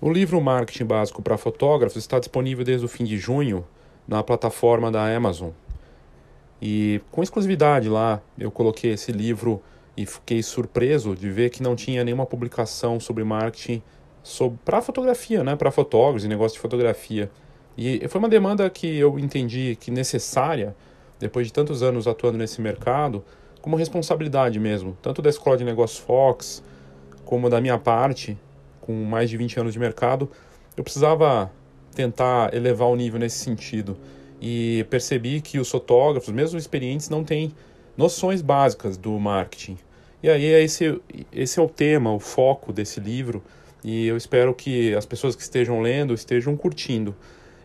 O livro Marketing Básico para Fotógrafos está disponível desde o fim de junho na plataforma da Amazon. E com exclusividade lá, eu coloquei esse livro e fiquei surpreso de ver que não tinha nenhuma publicação sobre marketing para fotografia, né, para fotógrafos e negócio de fotografia. E foi uma demanda que eu entendi que necessária, depois de tantos anos atuando nesse mercado, como responsabilidade mesmo, tanto da Escola de Negócios Fox, como da minha parte, com mais de 20 anos de mercado, eu precisava tentar elevar o nível nesse sentido. E percebi que os fotógrafos, mesmo experientes, não têm noções básicas do marketing. E aí esse, esse é o tema, o foco desse livro, e eu espero que as pessoas que estejam lendo estejam curtindo.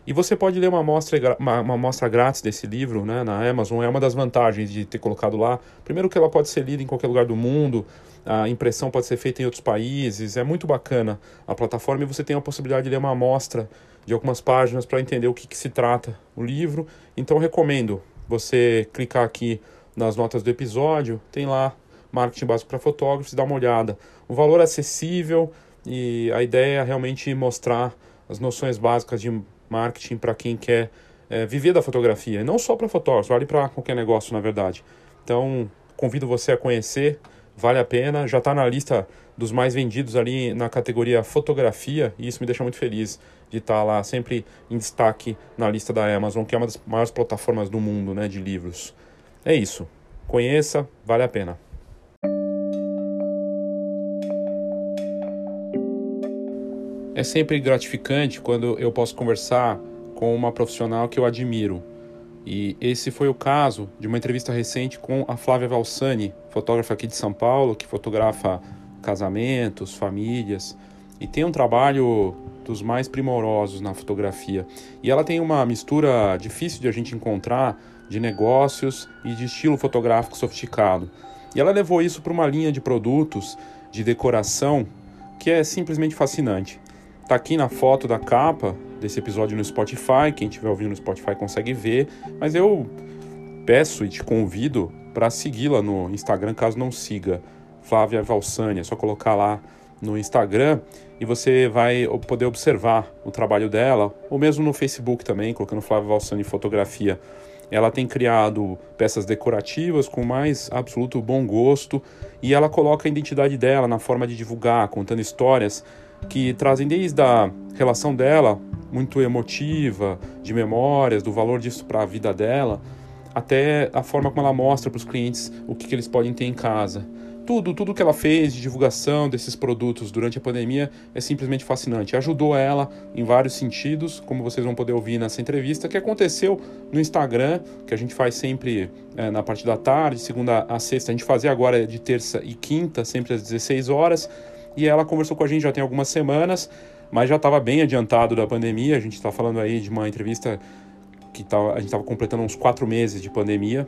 E você pode ler uma amostra, uma, uma amostra grátis desse livro né, na Amazon, é uma das vantagens de ter colocado lá. Primeiro que ela pode ser lida em qualquer lugar do mundo, a impressão pode ser feita em outros países, é muito bacana a plataforma e você tem a possibilidade de ler uma amostra de algumas páginas para entender o que, que se trata o livro. Então recomendo você clicar aqui nas notas do episódio, tem lá marketing básico para fotógrafos, dá uma olhada. O valor é acessível e a ideia é realmente mostrar as noções básicas de marketing para quem quer é, viver da fotografia. E não só para fotógrafos, vale para qualquer negócio, na verdade. Então, convido você a conhecer, vale a pena. Já está na lista dos mais vendidos ali na categoria fotografia, e isso me deixa muito feliz de estar tá lá sempre em destaque na lista da Amazon, que é uma das maiores plataformas do mundo né, de livros. É isso. Conheça, vale a pena. É sempre gratificante quando eu posso conversar com uma profissional que eu admiro. E esse foi o caso de uma entrevista recente com a Flávia Valsani, fotógrafa aqui de São Paulo, que fotografa casamentos, famílias e tem um trabalho dos mais primorosos na fotografia. E ela tem uma mistura difícil de a gente encontrar de negócios e de estilo fotográfico sofisticado. E ela levou isso para uma linha de produtos de decoração que é simplesmente fascinante. Tá aqui na foto da capa desse episódio no Spotify, quem estiver ouvindo no Spotify consegue ver, mas eu peço e te convido para segui-la no Instagram, caso não siga, Flávia Valsani, é só colocar lá no Instagram e você vai poder observar o trabalho dela, ou mesmo no Facebook também, colocando Flávia Valsani Fotografia. Ela tem criado peças decorativas com mais absoluto bom gosto e ela coloca a identidade dela na forma de divulgar, contando histórias que trazem desde a relação dela, muito emotiva, de memórias, do valor disso para a vida dela, até a forma como ela mostra para os clientes o que, que eles podem ter em casa. Tudo, tudo que ela fez de divulgação desses produtos durante a pandemia é simplesmente fascinante. Ajudou ela em vários sentidos, como vocês vão poder ouvir nessa entrevista, que aconteceu no Instagram, que a gente faz sempre é, na parte da tarde, segunda a sexta. A gente fazia agora de terça e quinta, sempre às 16 horas e ela conversou com a gente já tem algumas semanas, mas já estava bem adiantado da pandemia. A gente está falando aí de uma entrevista que tava, a gente estava completando uns quatro meses de pandemia.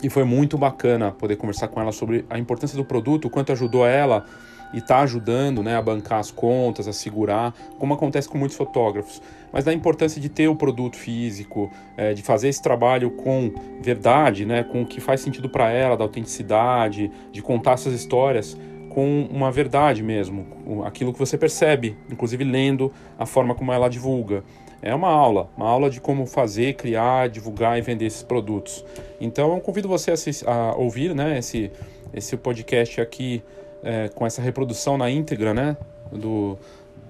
E foi muito bacana poder conversar com ela sobre a importância do produto, o quanto ajudou ela e está ajudando né, a bancar as contas, a segurar, como acontece com muitos fotógrafos. Mas da importância de ter o produto físico, é, de fazer esse trabalho com verdade, né, com o que faz sentido para ela, da autenticidade, de contar essas histórias com uma verdade mesmo, aquilo que você percebe, inclusive lendo a forma como ela divulga. É uma aula, uma aula de como fazer, criar, divulgar e vender esses produtos. Então eu convido você a, a ouvir né, esse, esse podcast aqui é, com essa reprodução na íntegra né, do,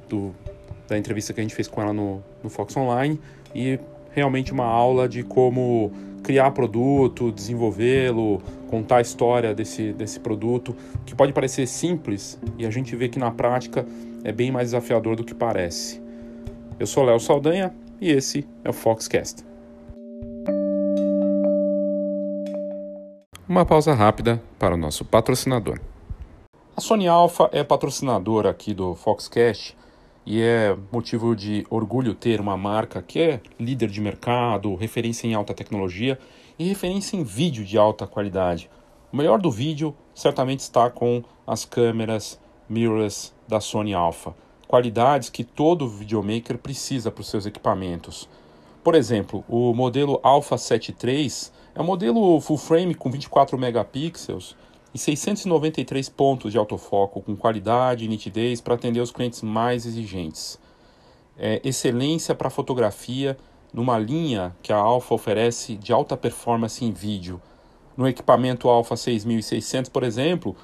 do, da entrevista que a gente fez com ela no, no Fox Online e realmente uma aula de como criar produto, desenvolvê-lo, contar a história desse, desse produto, que pode parecer simples e a gente vê que na prática é bem mais desafiador do que parece. Eu sou Léo Saldanha e esse é o Foxcast. Uma pausa rápida para o nosso patrocinador. A Sony Alpha é patrocinadora aqui do Foxcast e é motivo de orgulho ter uma marca que é líder de mercado, referência em alta tecnologia e referência em vídeo de alta qualidade. O melhor do vídeo certamente está com as câmeras mirrorless da Sony Alpha, qualidades que todo videomaker precisa para os seus equipamentos. Por exemplo, o modelo Alpha 7 III é um modelo full frame com 24 megapixels e 693 pontos de autofoco com qualidade e nitidez para atender os clientes mais exigentes. É, excelência para fotografia numa linha que a Alpha oferece de alta performance em vídeo. No equipamento Alpha 6600, por exemplo,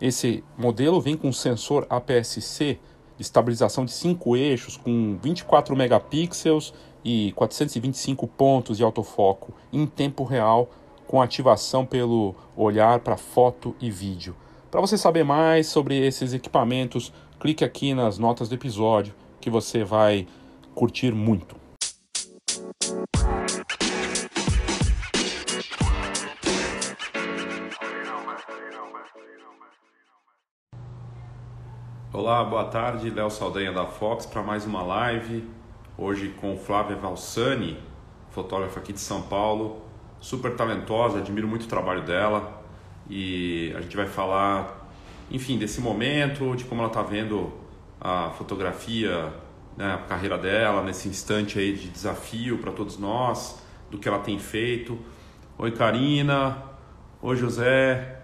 esse modelo vem com sensor APS-C estabilização de 5 eixos com 24 megapixels e 425 pontos de autofoco em tempo real com ativação pelo olhar para foto e vídeo. Para você saber mais sobre esses equipamentos, clique aqui nas notas do episódio que você vai curtir muito. Olá, boa tarde, Léo Saldanha da Fox para mais uma live. Hoje com Flávia Valsani, fotógrafa aqui de São Paulo, super talentosa, admiro muito o trabalho dela e a gente vai falar, enfim, desse momento, de como ela está vendo a fotografia, né, a carreira dela nesse instante aí de desafio para todos nós, do que ela tem feito. Oi, Karina. Oi, José.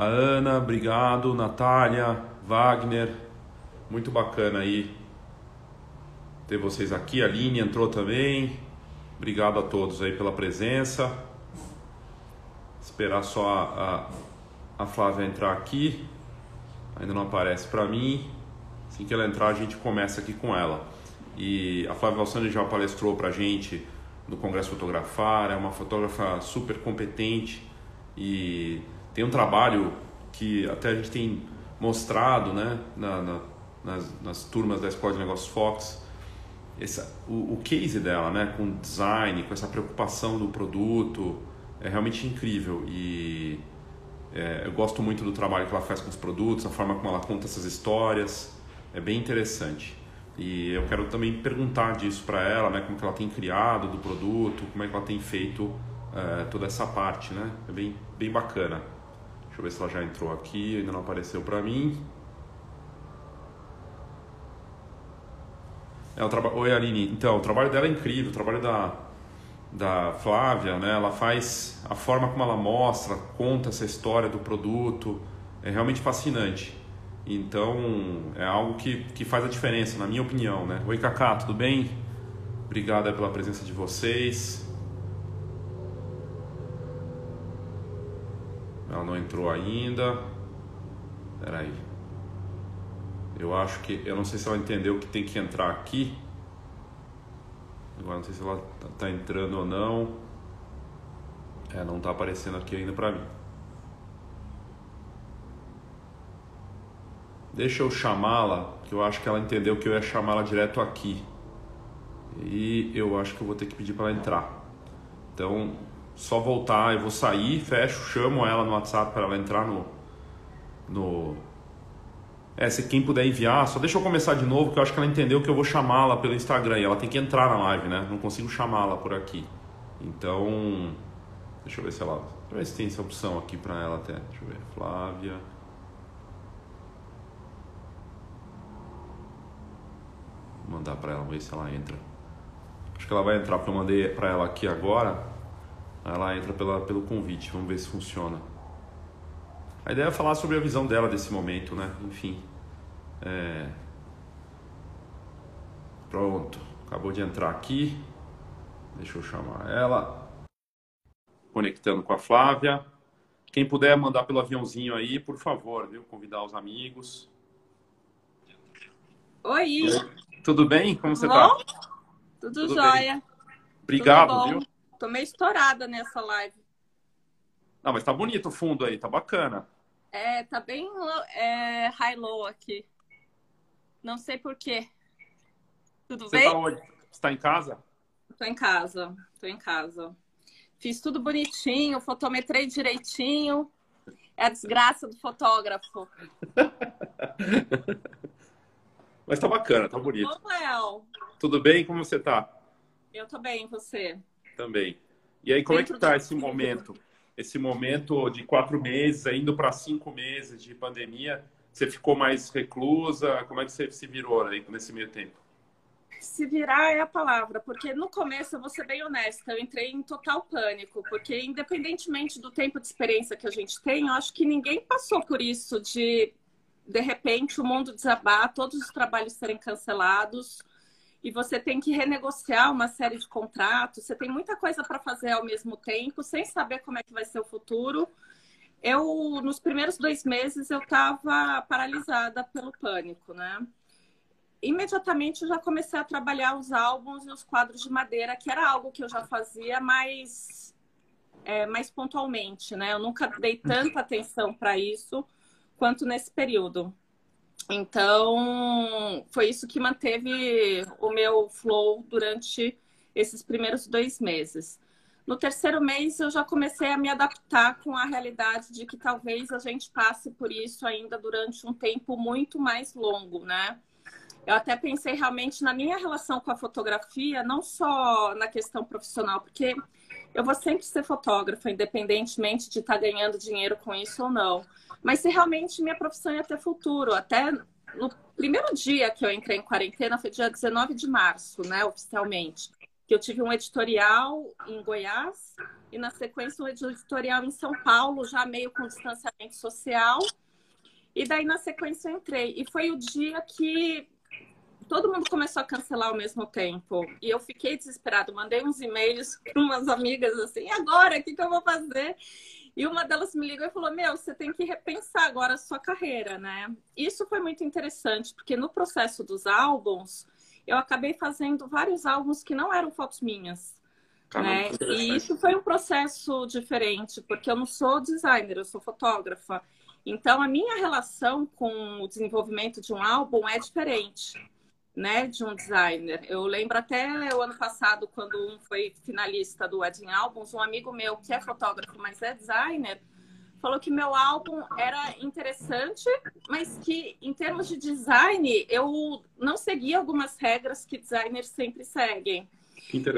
A Ana, obrigado. Natália, Wagner. Muito bacana aí ter vocês aqui. A Aline entrou também. Obrigado a todos aí pela presença. Esperar só a, a, a Flávia entrar aqui. Ainda não aparece para mim. Assim que ela entrar, a gente começa aqui com ela. E a Flávia Valsani já palestrou para a gente no Congresso Fotografar. É uma fotógrafa super competente e tem um trabalho que até a gente tem mostrado né, na, na, nas, nas turmas da Escola de Negócios Fox essa, o, o case dela, né, com design, com essa preocupação do produto, é realmente incrível. E é, eu gosto muito do trabalho que ela faz com os produtos, a forma como ela conta essas histórias, é bem interessante. E eu quero também perguntar disso para ela, né, como que ela tem criado do produto, como é que ela tem feito é, toda essa parte, né? É bem, bem bacana. Deixa eu ver se ela já entrou aqui, ainda não apareceu para mim. É, o traba... Oi, Aline. Então, o trabalho dela é incrível, o trabalho da, da Flávia, né? Ela faz a forma como ela mostra, conta essa história do produto, é realmente fascinante. Então, é algo que, que faz a diferença, na minha opinião, né? Oi, Cacá, tudo bem? Obrigado pela presença de vocês. Ela não entrou ainda. Espera aí. Eu acho que. Eu não sei se ela entendeu que tem que entrar aqui. Agora não sei se ela tá, tá entrando ou não. É, não tá aparecendo aqui ainda pra mim. Deixa eu chamá-la, que eu acho que ela entendeu que eu ia chamá-la direto aqui. E eu acho que eu vou ter que pedir para ela entrar. Então, só voltar, eu vou sair, fecho, chamo ela no WhatsApp para ela entrar no, no é, se quem puder enviar, só deixa eu começar de novo, que eu acho que ela entendeu que eu vou chamá-la pelo Instagram e ela tem que entrar na live, né? Não consigo chamá-la por aqui. Então, deixa eu ver se ela. Deixa eu ver se tem essa opção aqui para ela até. Deixa eu ver. Flávia. Vou mandar para ela, ver se ela entra. Acho que ela vai entrar porque eu mandei para ela aqui agora. Ela entra pela, pelo convite, vamos ver se funciona. A ideia é falar sobre a visão dela desse momento, né? Enfim. É... Pronto, acabou de entrar aqui. Deixa eu chamar ela. Conectando com a Flávia. Quem puder mandar pelo aviãozinho aí, por favor, viu? Convidar os amigos. Oi. Tudo bem? Como você está? Tudo, Tudo jóia. Bem? Obrigado, Tudo viu? Tô meio estourada nessa live. Não, mas tá bonito o fundo aí, tá bacana. É, tá bem é, high-low aqui. Não sei porquê. Tudo Você bem? Tá onde? Você tá em casa? Tô em casa, tô em casa. Fiz tudo bonitinho, fotometrei direitinho. É a desgraça do fotógrafo. Mas tá bacana, tá bonito. Ô, Léo. Tudo bem? Como você tá? Eu tô bem, você? Também. E aí, como é que tá esse momento? esse momento de quatro meses, indo para cinco meses de pandemia, você ficou mais reclusa? Como é que você se virou aí nesse meio tempo? Se virar é a palavra, porque no começo, eu vou ser bem honesta, eu entrei em total pânico, porque independentemente do tempo de experiência que a gente tem, eu acho que ninguém passou por isso de, de repente, o mundo desabar, todos os trabalhos serem cancelados e você tem que renegociar uma série de contratos, você tem muita coisa para fazer ao mesmo tempo, sem saber como é que vai ser o futuro. Eu, nos primeiros dois meses, eu estava paralisada pelo pânico, né? imediatamente eu já comecei a trabalhar os álbuns e os quadros de madeira, que era algo que eu já fazia mais, é, mais pontualmente, né? Eu nunca dei tanta atenção para isso quanto nesse período. Então, foi isso que manteve o meu flow durante esses primeiros dois meses. No terceiro mês, eu já comecei a me adaptar com a realidade de que talvez a gente passe por isso ainda durante um tempo muito mais longo, né? Eu até pensei realmente na minha relação com a fotografia, não só na questão profissional, porque eu vou sempre ser fotógrafa, independentemente de estar tá ganhando dinheiro com isso ou não. Mas se realmente minha profissão ia ter futuro, até no primeiro dia que eu entrei em quarentena, foi dia 19 de março, né, oficialmente, que eu tive um editorial em Goiás e na sequência um editorial em São Paulo, já meio com distanciamento social. E daí na sequência eu entrei. E foi o dia que todo mundo começou a cancelar ao mesmo tempo. E eu fiquei desesperada. Mandei uns e-mails para umas amigas assim: e agora? O que, que eu vou fazer? E uma delas me ligou e falou: Meu, você tem que repensar agora a sua carreira, né? Isso foi muito interessante, porque no processo dos álbuns, eu acabei fazendo vários álbuns que não eram fotos minhas. né? E isso foi um processo diferente, porque eu não sou designer, eu sou fotógrafa. Então, a minha relação com o desenvolvimento de um álbum é diferente né, de um designer. Eu lembro até o ano passado, quando um foi finalista do Wedding Albums, um amigo meu que é fotógrafo, mas é designer, falou que meu álbum era interessante, mas que em termos de design eu não seguia algumas regras que designers sempre seguem.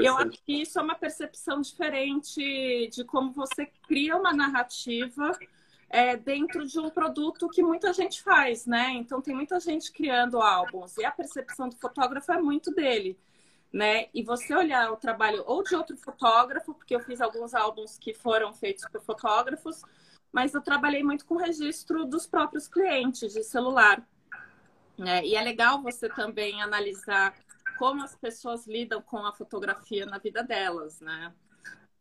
Eu acho que isso é uma percepção diferente de como você cria uma narrativa é, dentro de um produto que muita gente faz, né? Então tem muita gente criando álbuns e a percepção do fotógrafo é muito dele, né? E você olhar o trabalho ou de outro fotógrafo, porque eu fiz alguns álbuns que foram feitos por fotógrafos, mas eu trabalhei muito com registro dos próprios clientes de celular. Né? E é legal você também analisar como as pessoas lidam com a fotografia na vida delas, né?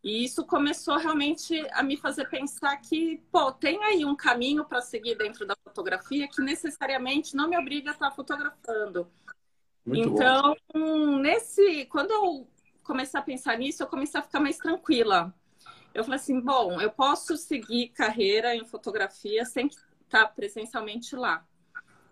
E isso começou realmente a me fazer pensar que, pô, tem aí um caminho para seguir dentro da fotografia que necessariamente não me obriga a estar fotografando. Muito então, bom. nesse, quando eu comecei a pensar nisso, eu comecei a ficar mais tranquila. Eu falei assim, bom, eu posso seguir carreira em fotografia sem estar presencialmente lá,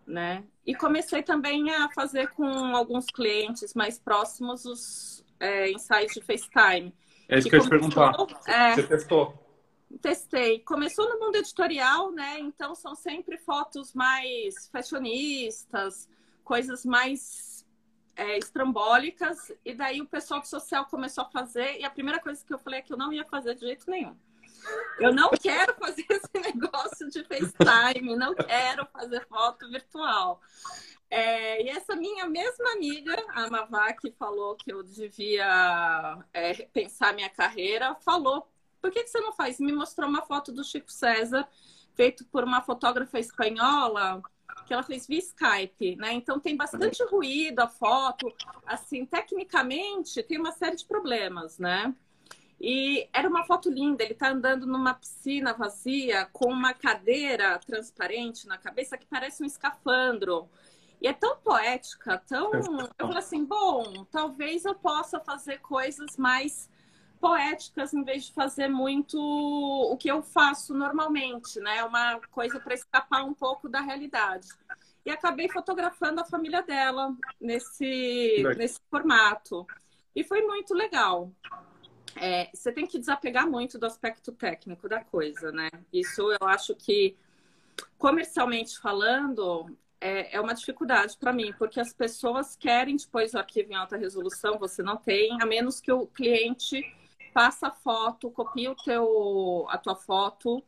né? E comecei também a fazer com alguns clientes mais próximos os é, ensaios de FaceTime. É isso que, que eu ia te perguntar. É, Você testou? Testei. Começou no mundo editorial, né? Então são sempre fotos mais fashionistas, coisas mais é, estrambólicas. E daí o pessoal do social começou a fazer. E a primeira coisa que eu falei é que eu não ia fazer de jeito nenhum. Eu não quero fazer esse negócio de FaceTime, não quero fazer foto virtual. É, e essa minha mesma amiga, a Mavá, que falou que eu devia é, pensar minha carreira, falou: por que, que você não faz? Me mostrou uma foto do Chico César, feito por uma fotógrafa espanhola, que ela fez via Skype, né? Então tem bastante ruído a foto, assim, tecnicamente tem uma série de problemas, né? E era uma foto linda, ele tá andando numa piscina vazia com uma cadeira transparente na cabeça que parece um escafandro. E é tão poética, tão. Eu falei assim, bom, talvez eu possa fazer coisas mais poéticas em vez de fazer muito o que eu faço normalmente, né? Uma coisa para escapar um pouco da realidade. E acabei fotografando a família dela nesse, nesse formato. E foi muito legal. É, você tem que desapegar muito do aspecto técnico da coisa, né? Isso eu acho que, comercialmente falando, é, é uma dificuldade para mim, porque as pessoas querem depois o arquivo em alta resolução, você não tem, a menos que o cliente faça a foto, copie o teu, a tua foto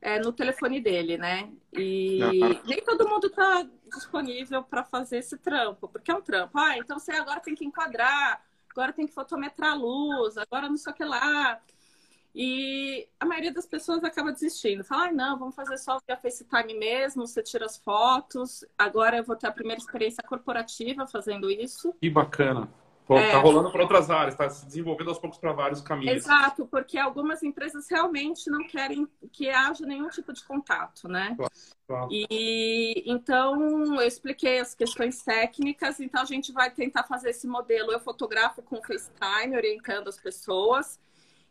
é, no telefone dele, né? E nem todo mundo está disponível para fazer esse trampo, porque é um trampo. Ah, então você agora tem que enquadrar, agora tem que fotometrar a luz, agora não sei o que lá. E a maioria das pessoas acaba desistindo. Fala, ah, não, vamos fazer só via FaceTime mesmo, você tira as fotos. Agora eu vou ter a primeira experiência corporativa fazendo isso. Que bacana. Pô, é. Tá rolando para outras áreas, está se desenvolvendo aos poucos para vários caminhos. Exato, porque algumas empresas realmente não querem que haja nenhum tipo de contato, né? Claro, claro. E então eu expliquei as questões técnicas, então a gente vai tentar fazer esse modelo. Eu fotografo com FaceTime, orientando as pessoas,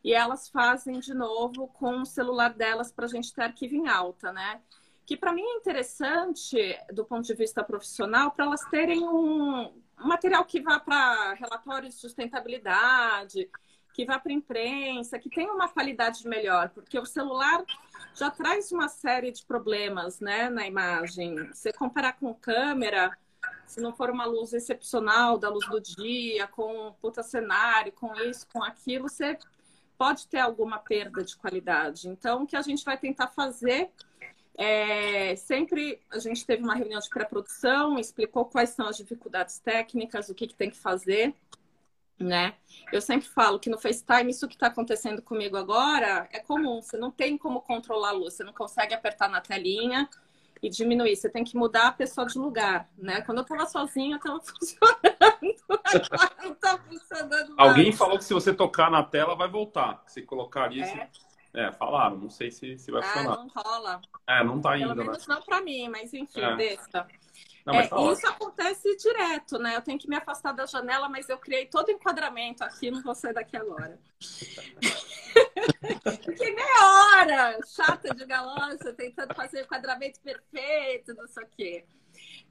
e elas fazem de novo com o celular delas para a gente ter arquivo em alta, né? Que para mim é interessante do ponto de vista profissional, para elas terem um material que vá para relatórios de sustentabilidade, que vá para imprensa, que tenha uma qualidade melhor, porque o celular já traz uma série de problemas né, na imagem. Você comparar com câmera, se não for uma luz excepcional da luz do dia, com um puta cenário, com isso, com aquilo, você pode ter alguma perda de qualidade. Então, o que a gente vai tentar fazer é, sempre a gente teve uma reunião de pré-produção, explicou quais são as dificuldades técnicas, o que, que tem que fazer, né? Eu sempre falo que no FaceTime isso que está acontecendo comigo agora é comum. Você não tem como controlar a luz, você não consegue apertar na telinha e diminuir. Você tem que mudar a pessoa de lugar, né? Quando eu estava sozinha, estava funcionando. não tá funcionando. Alguém falou que se você tocar na tela vai voltar. Se colocaria. É. É, falaram, não sei se, se vai ah, funcionar. não rola. É, não tá indo, Pelo né? menos né? não pra mim, mas enfim, é. deixa. Não, é, tá isso acontece direto, né? Eu tenho que me afastar da janela, mas eu criei todo o enquadramento aqui, não vou sair daqui agora. Fiquei meia hora chata de galãncia, tentando fazer o enquadramento perfeito, não sei o quê.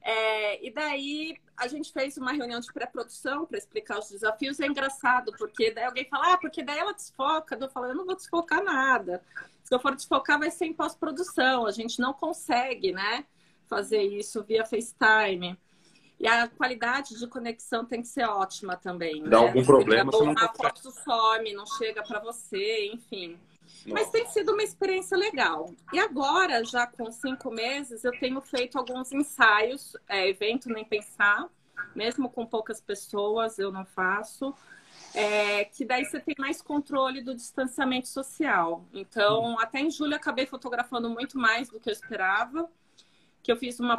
É, e daí a gente fez uma reunião de pré-produção para explicar os desafios. É engraçado, porque daí alguém fala, ah, porque daí ela desfoca. Eu falo, eu não vou desfocar nada. Se eu for desfocar, vai ser em pós-produção. A gente não consegue, né, fazer isso via FaceTime. E a qualidade de conexão tem que ser ótima também. Dá né? algum problema, você não consegue. A foto some, não chega para você, enfim. Mas tem sido uma experiência legal. E agora, já com cinco meses, eu tenho feito alguns ensaios, é, evento nem pensar, mesmo com poucas pessoas, eu não faço. É, que daí você tem mais controle do distanciamento social. Então, até em julho acabei fotografando muito mais do que eu esperava, que eu fiz uma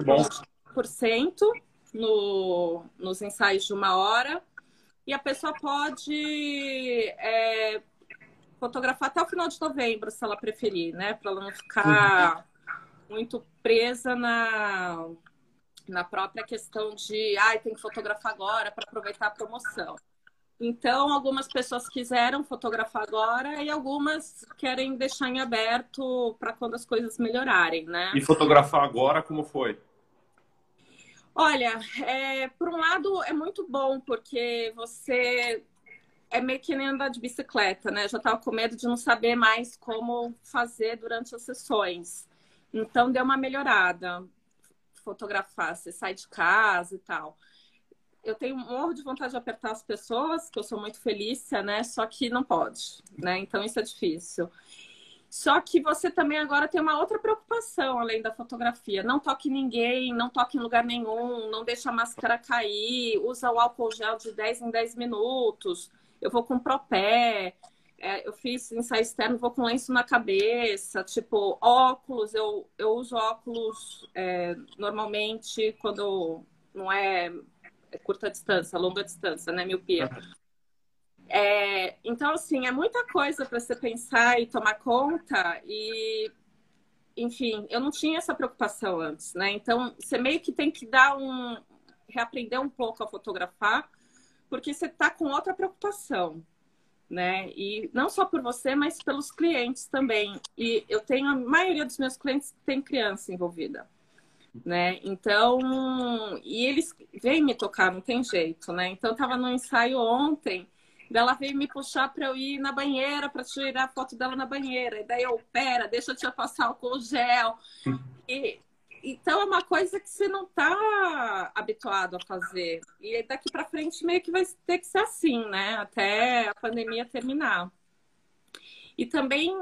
por cento no, nos ensaios de uma hora, e a pessoa pode é, fotografar até o final de novembro, se ela preferir, né? Para ela não ficar muito presa na, na própria questão de, ai, ah, tem que fotografar agora para aproveitar a promoção. Então, algumas pessoas quiseram fotografar agora e algumas querem deixar em aberto para quando as coisas melhorarem, né? E fotografar agora, como foi? Olha, é, por um lado é muito bom, porque você é meio que nem andar de bicicleta, né? Eu já estava com medo de não saber mais como fazer durante as sessões. Então deu uma melhorada. Fotografar, você sai de casa e tal. Eu tenho morro de vontade de apertar as pessoas, que eu sou muito felícia, né? Só que não pode, né? Então isso é difícil. Só que você também agora tem uma outra preocupação além da fotografia. Não toque ninguém, não toque em lugar nenhum, não deixa a máscara cair, usa o álcool gel de 10 em 10 minutos eu vou com propé, é, eu fiz ensaio externo, vou com lenço na cabeça, tipo, óculos, eu, eu uso óculos é, normalmente quando não é, curta distância, longa distância, né, miopia. É, então, assim, é muita coisa para você pensar e tomar conta e enfim, eu não tinha essa preocupação antes, né? Então, você meio que tem que dar um reaprender um pouco a fotografar porque você está com outra preocupação, né? E não só por você, mas pelos clientes também. E eu tenho a maioria dos meus clientes tem criança envolvida, né? Então, e eles vêm me tocar, não tem jeito, né? Então, eu estava no ensaio ontem, ela veio me puxar para eu ir na banheira para tirar a foto dela na banheira. E daí eu, pera, deixa eu te passar o gel. E então é uma coisa que você não está habituado a fazer. E daqui para frente meio que vai ter que ser assim, né? Até a pandemia terminar. E também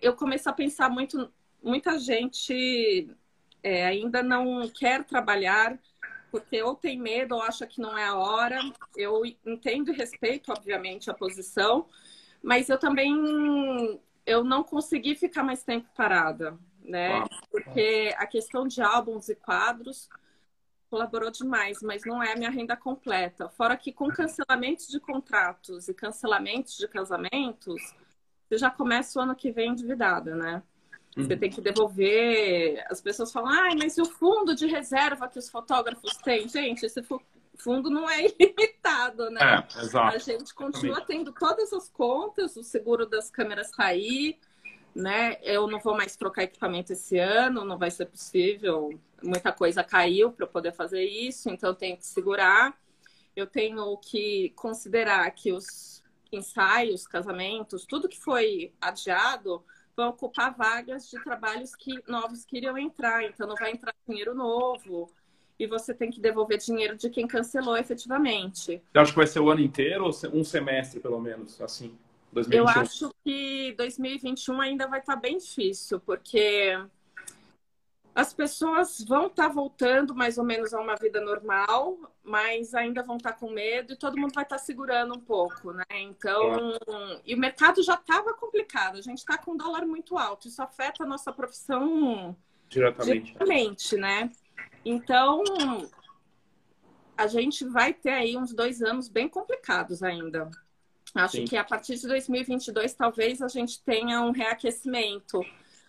eu comecei a pensar muito muita gente é, ainda não quer trabalhar porque ou tem medo ou acha que não é a hora. Eu entendo e respeito, obviamente, a posição, mas eu também eu não consegui ficar mais tempo parada, né? Porque a questão de álbuns e quadros colaborou demais, mas não é a minha renda completa. Fora que com cancelamentos de contratos e cancelamentos de casamentos, você já começa o ano que vem endividada, né? Você uhum. tem que devolver. As pessoas falam, ai, mas e o fundo de reserva que os fotógrafos têm? Gente, esse fundo não é ilimitado, né? É, exato. A gente continua tendo todas as contas, o seguro das câmeras está aí, né? Eu não vou mais trocar equipamento esse ano, não vai ser possível. Muita coisa caiu para eu poder fazer isso, então eu tenho que segurar. Eu tenho que considerar que os ensaios, casamentos, tudo que foi adiado vão ocupar vagas de trabalhos que novos que iriam entrar, então não vai entrar dinheiro novo e você tem que devolver dinheiro de quem cancelou efetivamente. Você acha que vai ser o ano inteiro ou um semestre, pelo menos, assim? 2021? Eu acho que 2021 ainda vai estar bem difícil, porque as pessoas vão estar voltando mais ou menos a uma vida normal, mas ainda vão estar com medo e todo mundo vai estar segurando um pouco, né? Então, e o mercado já estava complicado, a gente está com um dólar muito alto, isso afeta a nossa profissão diretamente, diretamente né? Então, a gente vai ter aí uns dois anos bem complicados ainda. Acho Sim. que a partir de 2022 talvez a gente tenha um reaquecimento.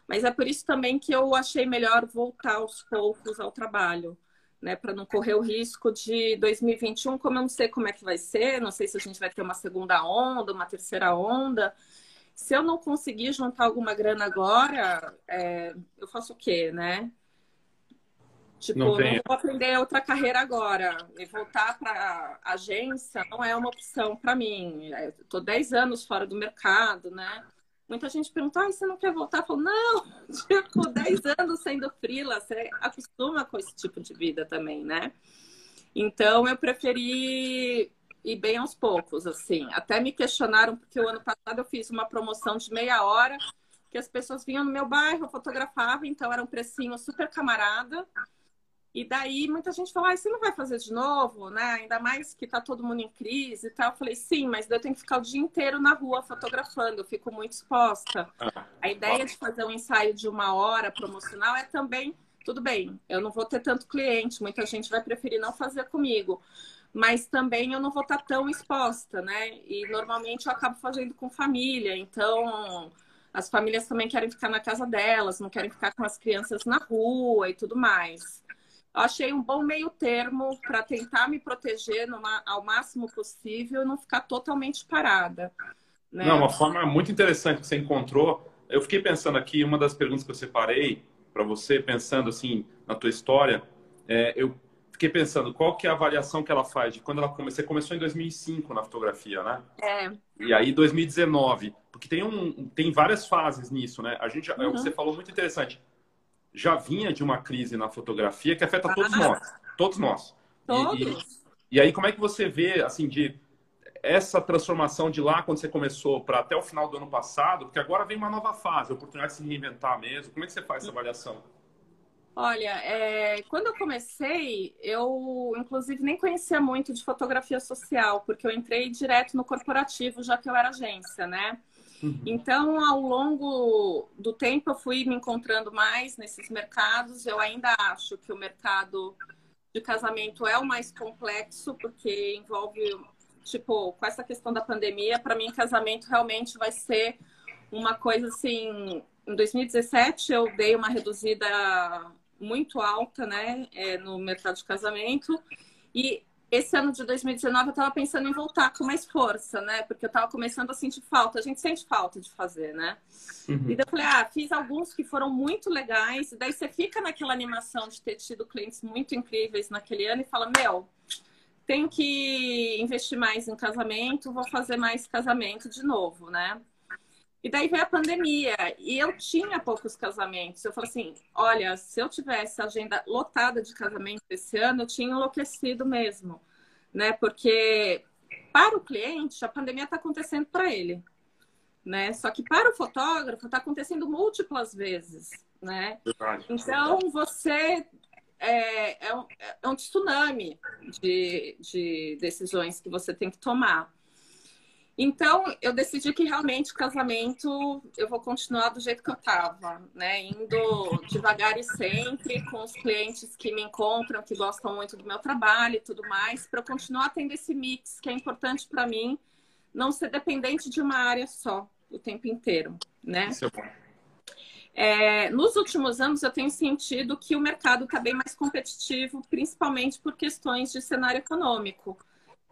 Mas é por isso também que eu achei melhor voltar aos poucos ao trabalho, né? Para não correr o risco de 2021, como eu não sei como é que vai ser, não sei se a gente vai ter uma segunda onda, uma terceira onda. Se eu não conseguir juntar alguma grana agora, é, eu faço o quê, né? Tipo, não, não, vou aprender outra carreira agora. E voltar para agência não é uma opção para mim. Estou 10 anos fora do mercado, né? Muita gente pergunta, ah, você não quer voltar? Eu falo, não, tipo, 10 anos sendo frila, você acostuma com esse tipo de vida também, né? Então, eu preferi ir bem aos poucos, assim. Até me questionaram, porque o ano passado eu fiz uma promoção de meia hora, que as pessoas vinham no meu bairro, eu fotografava, então era um precinho super camarada. E daí muita gente falou, ah, você não vai fazer de novo, né? Ainda mais que tá todo mundo em crise e tal. Eu falei, sim, mas eu tenho que ficar o dia inteiro na rua fotografando, eu fico muito exposta. Ah, a ideia de fazer um ensaio de uma hora promocional é também, tudo bem, eu não vou ter tanto cliente, muita gente vai preferir não fazer comigo. Mas também eu não vou estar tá tão exposta, né? E normalmente eu acabo fazendo com família, então as famílias também querem ficar na casa delas, não querem ficar com as crianças na rua e tudo mais achei um bom meio termo para tentar me proteger numa, ao máximo possível e não ficar totalmente parada. Né? Não, uma forma muito interessante que você encontrou. Eu fiquei pensando aqui, uma das perguntas que eu separei para você, pensando assim na tua história, é, eu fiquei pensando qual que é a avaliação que ela faz de quando ela come... você começou em 2005 na fotografia, né? É. E aí 2019, porque tem um tem várias fases nisso, né? A gente, uhum. você falou muito interessante já vinha de uma crise na fotografia que afeta todos ah. nós. Todos nós. Todos. E, e, e, aí, como é que você vê, assim, de essa transformação de lá, quando você começou, para até o final do ano passado? Porque agora vem uma nova fase, a oportunidade de se reinventar mesmo. Como é que você faz essa avaliação? Olha, é, quando eu comecei, eu inclusive nem conhecia muito de fotografia social, porque eu entrei direto no corporativo, já que eu era agência, né? Uhum. Então, ao longo do tempo, eu fui me encontrando mais nesses mercados. Eu ainda acho que o mercado de casamento é o mais complexo, porque envolve, tipo, com essa questão da pandemia, para mim, casamento realmente vai ser uma coisa assim. Em 2017, eu dei uma reduzida muito alta, né, é, no mercado de casamento. E esse ano de 2019 eu estava pensando em voltar com mais força, né? Porque eu estava começando a sentir falta. A gente sente falta de fazer, né? Uhum. E daí eu falei, ah, fiz alguns que foram muito legais. E daí você fica naquela animação de ter tido clientes muito incríveis naquele ano e fala, meu, tenho que investir mais em casamento, vou fazer mais casamento de novo, né? E daí veio a pandemia e eu tinha poucos casamentos. Eu falei assim: olha, se eu tivesse a agenda lotada de casamento esse ano, eu tinha enlouquecido mesmo, né? Porque para o cliente, a pandemia está acontecendo para ele, né? Só que para o fotógrafo está acontecendo múltiplas vezes, né? Então, você é, é, um, é um tsunami de, de decisões que você tem que tomar. Então, eu decidi que realmente o casamento eu vou continuar do jeito que eu estava, né? Indo devagar e sempre, com os clientes que me encontram, que gostam muito do meu trabalho e tudo mais, para continuar tendo esse mix que é importante para mim, não ser dependente de uma área só o tempo inteiro, né? Isso é bom. É, nos últimos anos, eu tenho sentido que o mercado está bem mais competitivo, principalmente por questões de cenário econômico.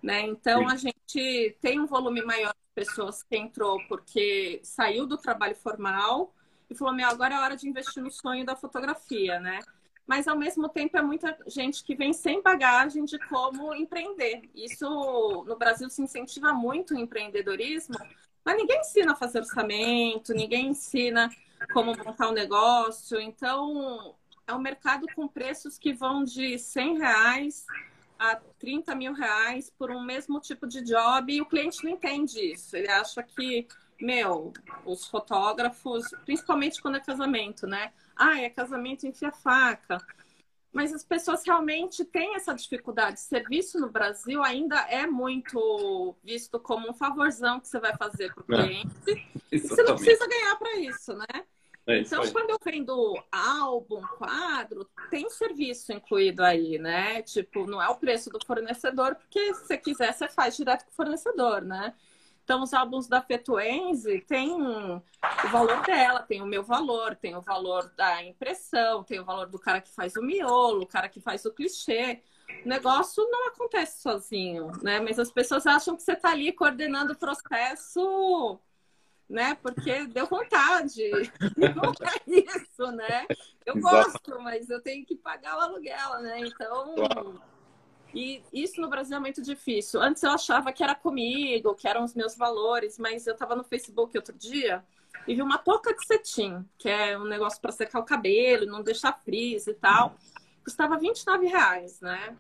Né? Então, Sim. a gente tem um volume maior de pessoas que entrou porque saiu do trabalho formal e falou: Meu, agora é hora de investir no sonho da fotografia, né? Mas, ao mesmo tempo, é muita gente que vem sem bagagem de como empreender. Isso, no Brasil, se incentiva muito o empreendedorismo, mas ninguém ensina a fazer orçamento, ninguém ensina como montar um negócio. Então, é um mercado com preços que vão de 100 reais a 30 mil reais por um mesmo tipo de job e o cliente não entende isso. Ele acha que, meu, os fotógrafos, principalmente quando é casamento, né? Ah, é casamento enfia faca. Mas as pessoas realmente têm essa dificuldade. Serviço no Brasil ainda é muito visto como um favorzão que você vai fazer para o é. cliente. É, e você não precisa ganhar para isso, né? É então, quando eu vendo álbum, quadro, tem serviço incluído aí, né? Tipo, não é o preço do fornecedor, porque se você quiser, você faz direto com o fornecedor, né? Então, os álbuns da Fetuense tem o valor dela, tem o meu valor, tem o valor da impressão, tem o valor do cara que faz o miolo, o cara que faz o clichê. O negócio não acontece sozinho, né? Mas as pessoas acham que você está ali coordenando o processo né? Porque deu vontade. Não é isso, né? Eu gosto, mas eu tenho que pagar o aluguel, né? Então. E isso no Brasil é muito difícil. Antes eu achava que era comigo, que eram os meus valores, mas eu estava no Facebook outro dia e vi uma touca de cetim, que é um negócio para secar o cabelo, não deixar frizz e tal. Custava 29 reais, né?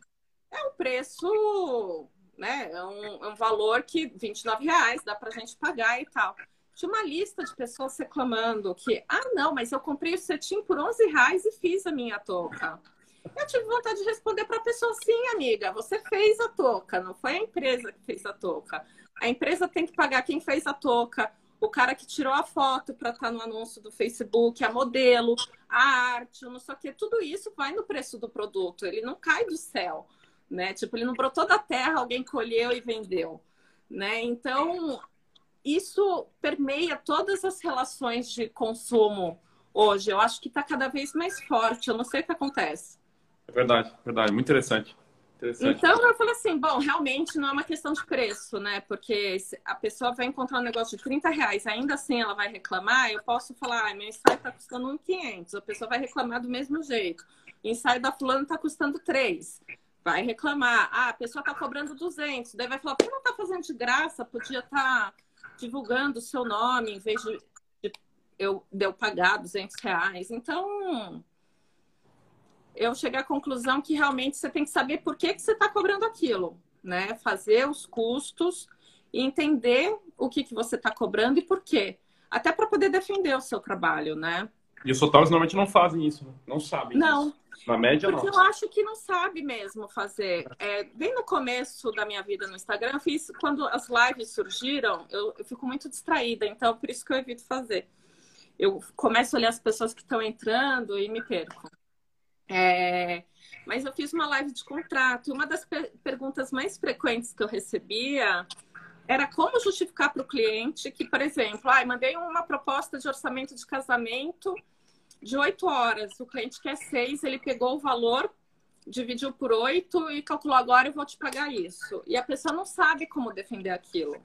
É um preço, né? É um, é um valor que 29 reais dá pra gente pagar e tal tinha uma lista de pessoas reclamando que, ah, não, mas eu comprei o cetim por 11 reais e fiz a minha touca. Eu tive vontade de responder para a pessoa, sim, amiga, você fez a touca, não foi a empresa que fez a touca. A empresa tem que pagar quem fez a touca, o cara que tirou a foto para estar tá no anúncio do Facebook, a modelo, a arte, não sei o quê. Tudo isso vai no preço do produto, ele não cai do céu, né? Tipo, ele não brotou da terra, alguém colheu e vendeu, né? Então, isso permeia todas as relações de consumo hoje. Eu acho que está cada vez mais forte. Eu não sei o que acontece. É verdade, verdade. Muito interessante. interessante. Então eu falei assim, bom, realmente não é uma questão de preço, né? Porque a pessoa vai encontrar um negócio de 30 reais, ainda assim ela vai reclamar, eu posso falar, ah, meu ensaio está custando 1,500. A pessoa vai reclamar do mesmo jeito. O ensaio da fulana está custando 3 vai reclamar. Ah, a pessoa está cobrando 200. Daí vai falar, por que não está fazendo de graça? Podia estar tá divulgando o seu nome em vez de, de eu, de pagar 200 reais. Então, eu cheguei à conclusão que realmente você tem que saber por que, que você está cobrando aquilo, né? Fazer os custos e entender o que, que você está cobrando e por quê. Até para poder defender o seu trabalho, né? E os fotógrafos normalmente não fazem isso, né? não sabem. Não. Isso. Na média, Porque não. eu acho que não sabe mesmo fazer. É, bem no começo da minha vida no Instagram, eu fiz, quando as lives surgiram, eu, eu fico muito distraída, então por isso que eu evito fazer. Eu começo a olhar as pessoas que estão entrando e me perco. É, mas eu fiz uma live de contrato e uma das per perguntas mais frequentes que eu recebia era como justificar para o cliente que, por exemplo, ah, mandei uma proposta de orçamento de casamento de oito horas, o cliente quer seis, ele pegou o valor, dividiu por oito e calculou agora eu vou te pagar isso. E a pessoa não sabe como defender aquilo.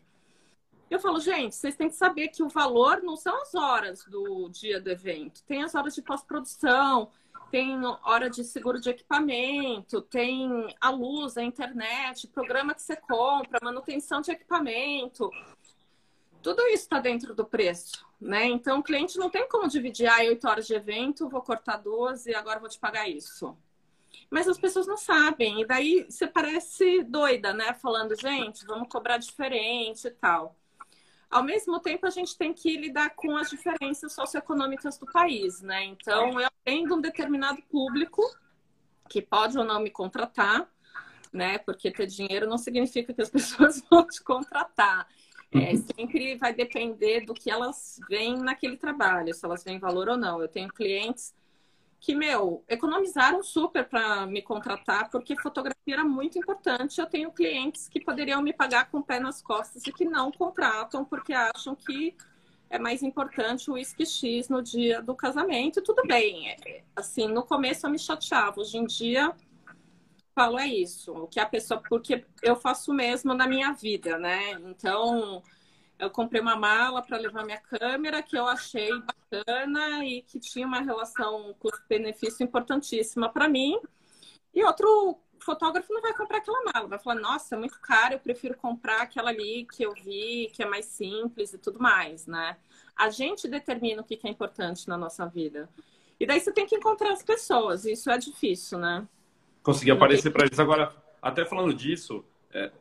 Eu falo, gente, vocês têm que saber que o valor não são as horas do dia do evento, tem as horas de pós-produção, tem hora de seguro de equipamento, tem a luz, a internet, programa que você compra, manutenção de equipamento. Tudo isso está dentro do preço, né? Então o cliente não tem como dividir ah, 8 horas de evento, vou cortar 12 e agora vou te pagar isso. Mas as pessoas não sabem, e daí você parece doida, né? Falando, gente, vamos cobrar diferente e tal. Ao mesmo tempo a gente tem que lidar com as diferenças socioeconômicas do país, né? Então, eu atendo um determinado público que pode ou não me contratar, né? Porque ter dinheiro não significa que as pessoas vão te contratar. É, uhum. sempre vai depender do que elas veem naquele trabalho, se elas veem valor ou não. Eu tenho clientes que, meu, economizaram super para me contratar, porque fotografia era muito importante. Eu tenho clientes que poderiam me pagar com o pé nas costas e que não contratam porque acham que é mais importante o uísque X no dia do casamento. E tudo bem. É, assim, no começo eu me chateava. Hoje em dia, falo é isso. O que a pessoa... Porque eu faço mesmo na minha vida, né? Então eu comprei uma mala para levar minha câmera que eu achei bacana e que tinha uma relação custo-benefício importantíssima para mim. E outro fotógrafo não vai comprar aquela mala, vai falar: "Nossa, é muito caro, eu prefiro comprar aquela ali que eu vi, que é mais simples e tudo mais", né? A gente determina o que é importante na nossa vida. E daí você tem que encontrar as pessoas, e isso é difícil, né? Conseguir aparecer para eles agora, até falando disso, é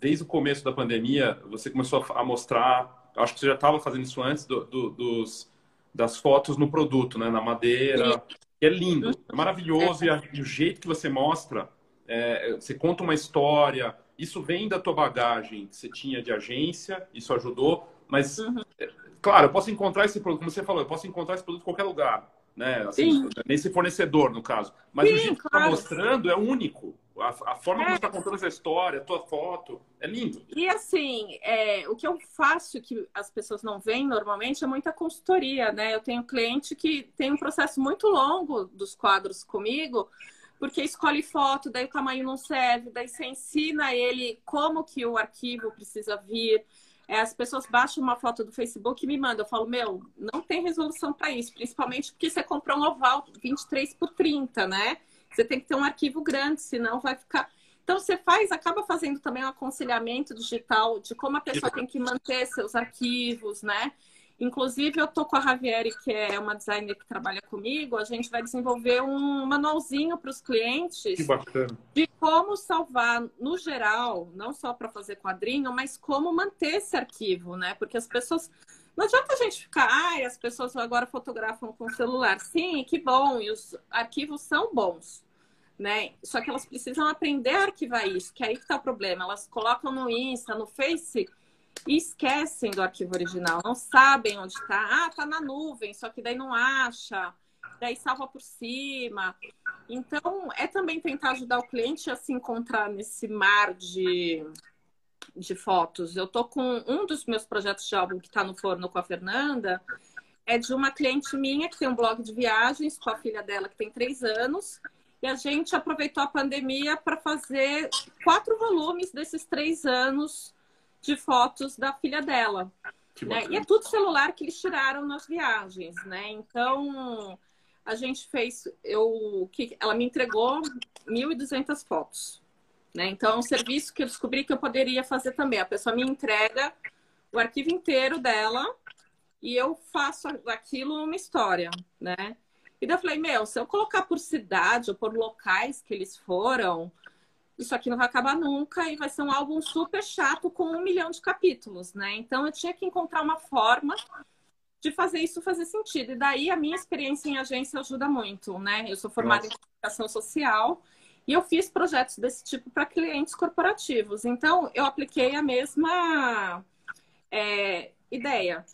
desde o começo da pandemia, você começou a mostrar, acho que você já estava fazendo isso antes, do, do, dos, das fotos no produto, né? na madeira. é lindo, é maravilhoso. E, e, o jeito que você mostra, é, você conta uma história. Isso vem da tua bagagem que você tinha de agência, isso ajudou. Mas, uhum. é, claro, eu posso encontrar esse produto, como você falou, eu posso encontrar esse produto em qualquer lugar. Né? Assim, nesse fornecedor, no caso. Mas Sim, o jeito claro. que está mostrando é único. A, a forma é. como você está contando essa história, a tua foto, é lindo. E assim, é, o que eu faço que as pessoas não veem normalmente é muita consultoria, né? Eu tenho cliente que tem um processo muito longo dos quadros comigo, porque escolhe foto, daí o tamanho não serve, daí você ensina ele como que o arquivo precisa vir. É, as pessoas baixam uma foto do Facebook e me mandam. Eu falo, meu, não tem resolução para isso, principalmente porque você comprou um oval 23 por 30, né? Você tem que ter um arquivo grande, senão vai ficar. Então, você faz, acaba fazendo também um aconselhamento digital de como a pessoa tem que manter seus arquivos, né? Inclusive, eu tô com a Javiere, que é uma designer que trabalha comigo, a gente vai desenvolver um manualzinho para os clientes de como salvar, no geral, não só para fazer quadrinho, mas como manter esse arquivo, né? Porque as pessoas. Não adianta a gente ficar, ai, as pessoas agora fotografam com celular. Sim, que bom, e os arquivos são bons né? Só que elas precisam aprender a arquivar isso, que aí que tá o problema. Elas colocam no Insta, no Face e esquecem do arquivo original, não sabem onde está. Ah, tá na nuvem, só que daí não acha, daí salva por cima. Então, é também tentar ajudar o cliente a se encontrar nesse mar de, de fotos. Eu tô com um dos meus projetos de álbum que está no forno com a Fernanda, é de uma cliente minha que tem um blog de viagens com a filha dela que tem três anos. E a gente aproveitou a pandemia para fazer quatro volumes desses três anos de fotos da filha dela. Né? E é tudo celular que eles tiraram nas viagens, né? Então a gente fez, eu, que ela me entregou 1.200 fotos, né? Então é um serviço que eu descobri que eu poderia fazer também. A pessoa me entrega o arquivo inteiro dela e eu faço aquilo uma história, né? E daí eu falei, meu, se eu colocar por cidade ou por locais que eles foram, isso aqui não vai acabar nunca e vai ser um álbum super chato com um milhão de capítulos, né? Então eu tinha que encontrar uma forma de fazer isso fazer sentido. E daí a minha experiência em agência ajuda muito, né? Eu sou formada Nossa. em comunicação social e eu fiz projetos desse tipo para clientes corporativos. Então eu apliquei a mesma é, ideia.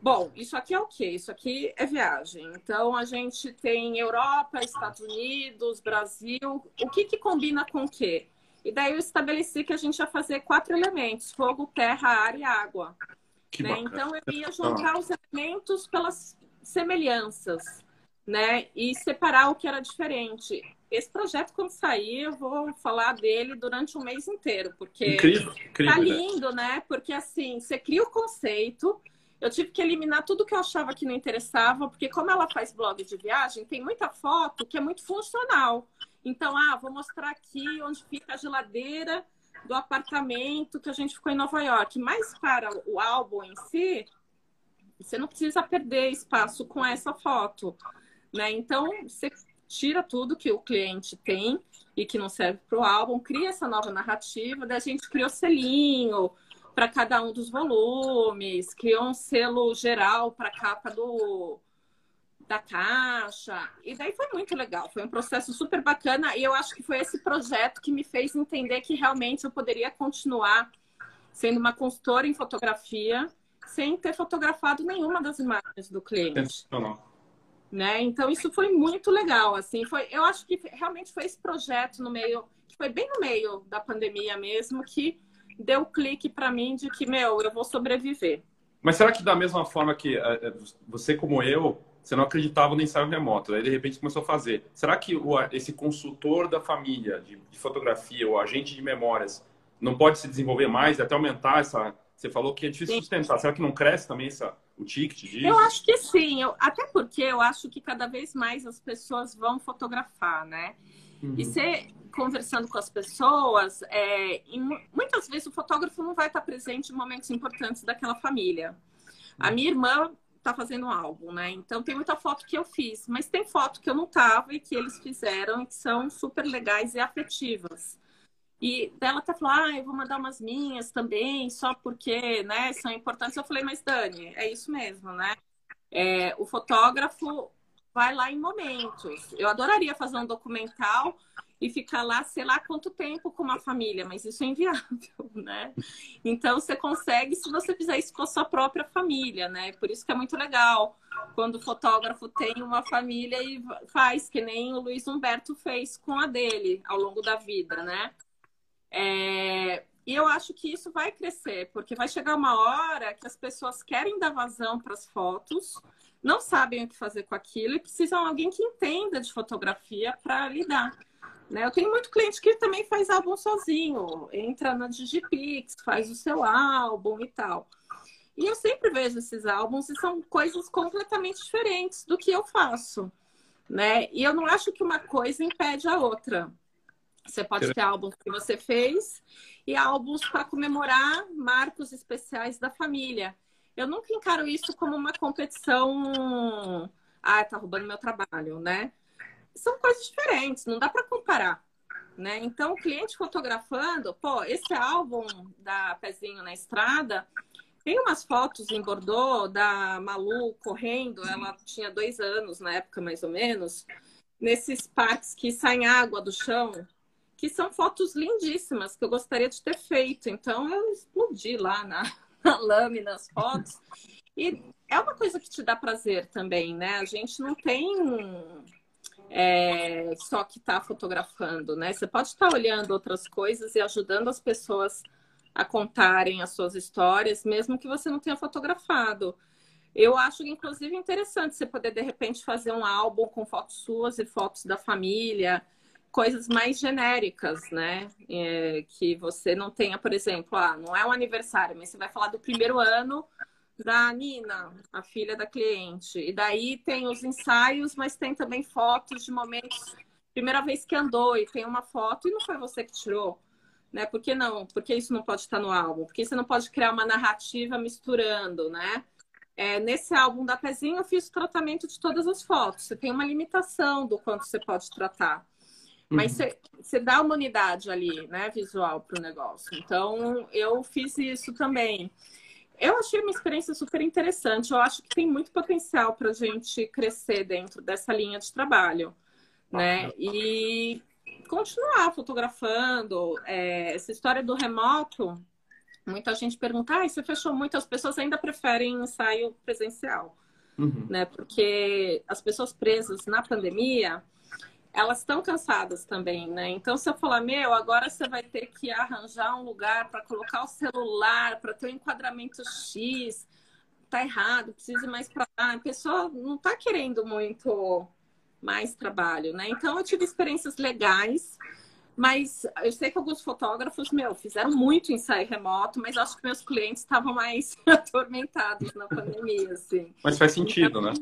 Bom, isso aqui é o quê? Isso aqui é viagem. Então, a gente tem Europa, Estados Unidos, Brasil. O que, que combina com o quê? E daí eu estabeleci que a gente ia fazer quatro elementos: fogo, terra, ar e água. Né? Então, eu ia juntar os elementos pelas semelhanças, né? E separar o que era diferente. Esse projeto, quando sair, eu vou falar dele durante um mês inteiro, porque incrível, incrível, tá lindo, né? né? Porque assim, você cria o conceito eu tive que eliminar tudo que eu achava que não interessava, porque como ela faz blog de viagem, tem muita foto que é muito funcional. Então, ah, vou mostrar aqui onde fica a geladeira do apartamento que a gente ficou em Nova York. Mas para o álbum em si, você não precisa perder espaço com essa foto, né? Então, você tira tudo que o cliente tem e que não serve para o álbum, cria essa nova narrativa, daí a gente criou selinho, para cada um dos volumes, criou um selo geral para a capa do, da caixa. E daí foi muito legal, foi um processo super bacana. E eu acho que foi esse projeto que me fez entender que realmente eu poderia continuar sendo uma consultora em fotografia sem ter fotografado nenhuma das imagens do cliente. Né? Então isso foi muito legal, assim, foi, eu acho que realmente foi esse projeto no meio, que foi bem no meio da pandemia mesmo, que deu clique para mim de que, meu, eu vou sobreviver. Mas será que da mesma forma que eh, eh, você como eu, você não acreditava no ensaio remoto, aí de repente começou a fazer. Será que o, esse consultor da família de, de fotografia, o agente de memórias, não pode se desenvolver mais, até aumentar essa você falou que é difícil sim. sustentar. Será que não cresce também essa, o ticket disso? Eu acho que sim. Eu, até porque eu acho que cada vez mais as pessoas vão fotografar, né? Uhum. E você conversando com as pessoas, é, muitas vezes o fotógrafo não vai estar presente em momentos importantes daquela família. A minha irmã está fazendo um álbum, né? Então tem muita foto que eu fiz, mas tem foto que eu não tava e que eles fizeram e que são super legais e afetivas. E ela até falou, ah, eu vou mandar umas minhas também, só porque, né, são importantes. Eu falei, mas Dani, é isso mesmo, né? É, o fotógrafo vai lá em momentos. Eu adoraria fazer um documental e ficar lá, sei lá quanto tempo com uma família, mas isso é inviável, né? Então você consegue se você fizer isso com a sua própria família, né? Por isso que é muito legal quando o fotógrafo tem uma família e faz que nem o Luiz Humberto fez com a dele ao longo da vida, né? É, e eu acho que isso vai crescer, porque vai chegar uma hora que as pessoas querem dar vazão para as fotos, não sabem o que fazer com aquilo e precisam de alguém que entenda de fotografia para lidar. Né? Eu tenho muito cliente que também faz álbum sozinho, entra na Digipix, faz o seu álbum e tal. E eu sempre vejo esses álbuns e são coisas completamente diferentes do que eu faço. Né? E eu não acho que uma coisa impede a outra. Você pode ter álbuns que você fez e álbuns para comemorar marcos especiais da família. Eu nunca encaro isso como uma competição. Ah, tá roubando meu trabalho, né? São coisas diferentes, não dá para comparar. Né? Então, o cliente fotografando, pô, esse álbum da Pezinho na Estrada, tem umas fotos em Bordeaux da Malu correndo, ela tinha dois anos na época, mais ou menos, nesses parques que saem água do chão, que são fotos lindíssimas que eu gostaria de ter feito. Então eu explodi lá na, na lâmina as fotos. E é uma coisa que te dá prazer também, né? A gente não tem é, só que está fotografando, né? Você pode estar olhando outras coisas e ajudando as pessoas a contarem as suas histórias, mesmo que você não tenha fotografado. Eu acho, inclusive, interessante você poder, de repente, fazer um álbum com fotos suas e fotos da família, coisas mais genéricas, né? É, que você não tenha, por exemplo, ah, não é um aniversário, mas você vai falar do primeiro ano da Nina, a filha da cliente. E daí tem os ensaios, mas tem também fotos de momentos. Primeira vez que andou e tem uma foto e não foi você que tirou. Né? Por que não? Por que isso não pode estar no álbum? Porque você não pode criar uma narrativa misturando, né? É, nesse álbum da Pezinho eu fiz o tratamento de todas as fotos. Você tem uma limitação do quanto você pode tratar. Mas uhum. você dá uma unidade ali, né, visual para o negócio. Então, eu fiz isso também. Eu achei uma experiência super interessante. Eu acho que tem muito potencial para a gente crescer dentro dessa linha de trabalho, né? E continuar fotografando. É, essa história do remoto, muita gente pergunta: ah, você fechou muito, as pessoas ainda preferem ensaio presencial, uhum. né? Porque as pessoas presas na pandemia elas estão cansadas também, né? Então, se eu falar, meu, agora você vai ter que arranjar um lugar para colocar o celular, para ter o um enquadramento X, tá errado, precisa ir mais para lá. A pessoa não está querendo muito mais trabalho, né? Então, eu tive experiências legais, mas eu sei que alguns fotógrafos, meu, fizeram muito ensaio remoto, mas acho que meus clientes estavam mais atormentados na pandemia, assim. Mas faz sentido, então, né?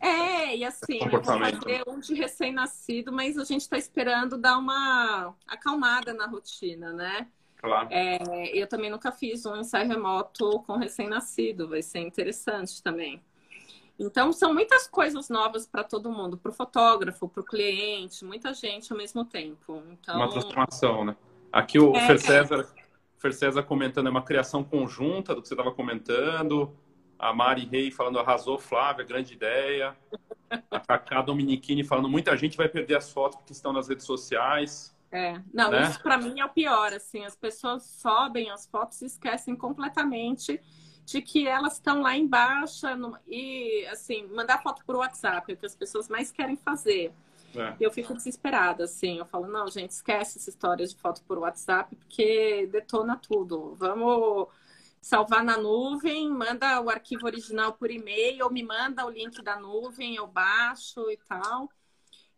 É, e assim, eu vou fazer um de recém-nascido, mas a gente está esperando dar uma acalmada na rotina, né? Claro. É, eu também nunca fiz um ensaio remoto com recém-nascido, vai ser interessante também. Então, são muitas coisas novas para todo mundo, para o fotógrafo, para o cliente, muita gente ao mesmo tempo. Então... Uma transformação, né? Aqui o é, Fer César Fer César comentando, é uma criação conjunta do que você estava comentando. A Mari Rei falando, arrasou, Flávia, grande ideia. A Cacá Dominiquini falando, muita gente vai perder as fotos porque estão nas redes sociais. É, não, né? isso para mim é o pior, assim, as pessoas sobem as fotos e esquecem completamente de que elas estão lá embaixo e, assim, mandar foto por WhatsApp, é o que as pessoas mais querem fazer. É. Eu fico desesperada, assim. Eu falo, não, gente, esquece essa história de foto por WhatsApp, porque detona tudo. Vamos salvar na nuvem, manda o arquivo original por e-mail, ou me manda o link da nuvem, eu baixo e tal.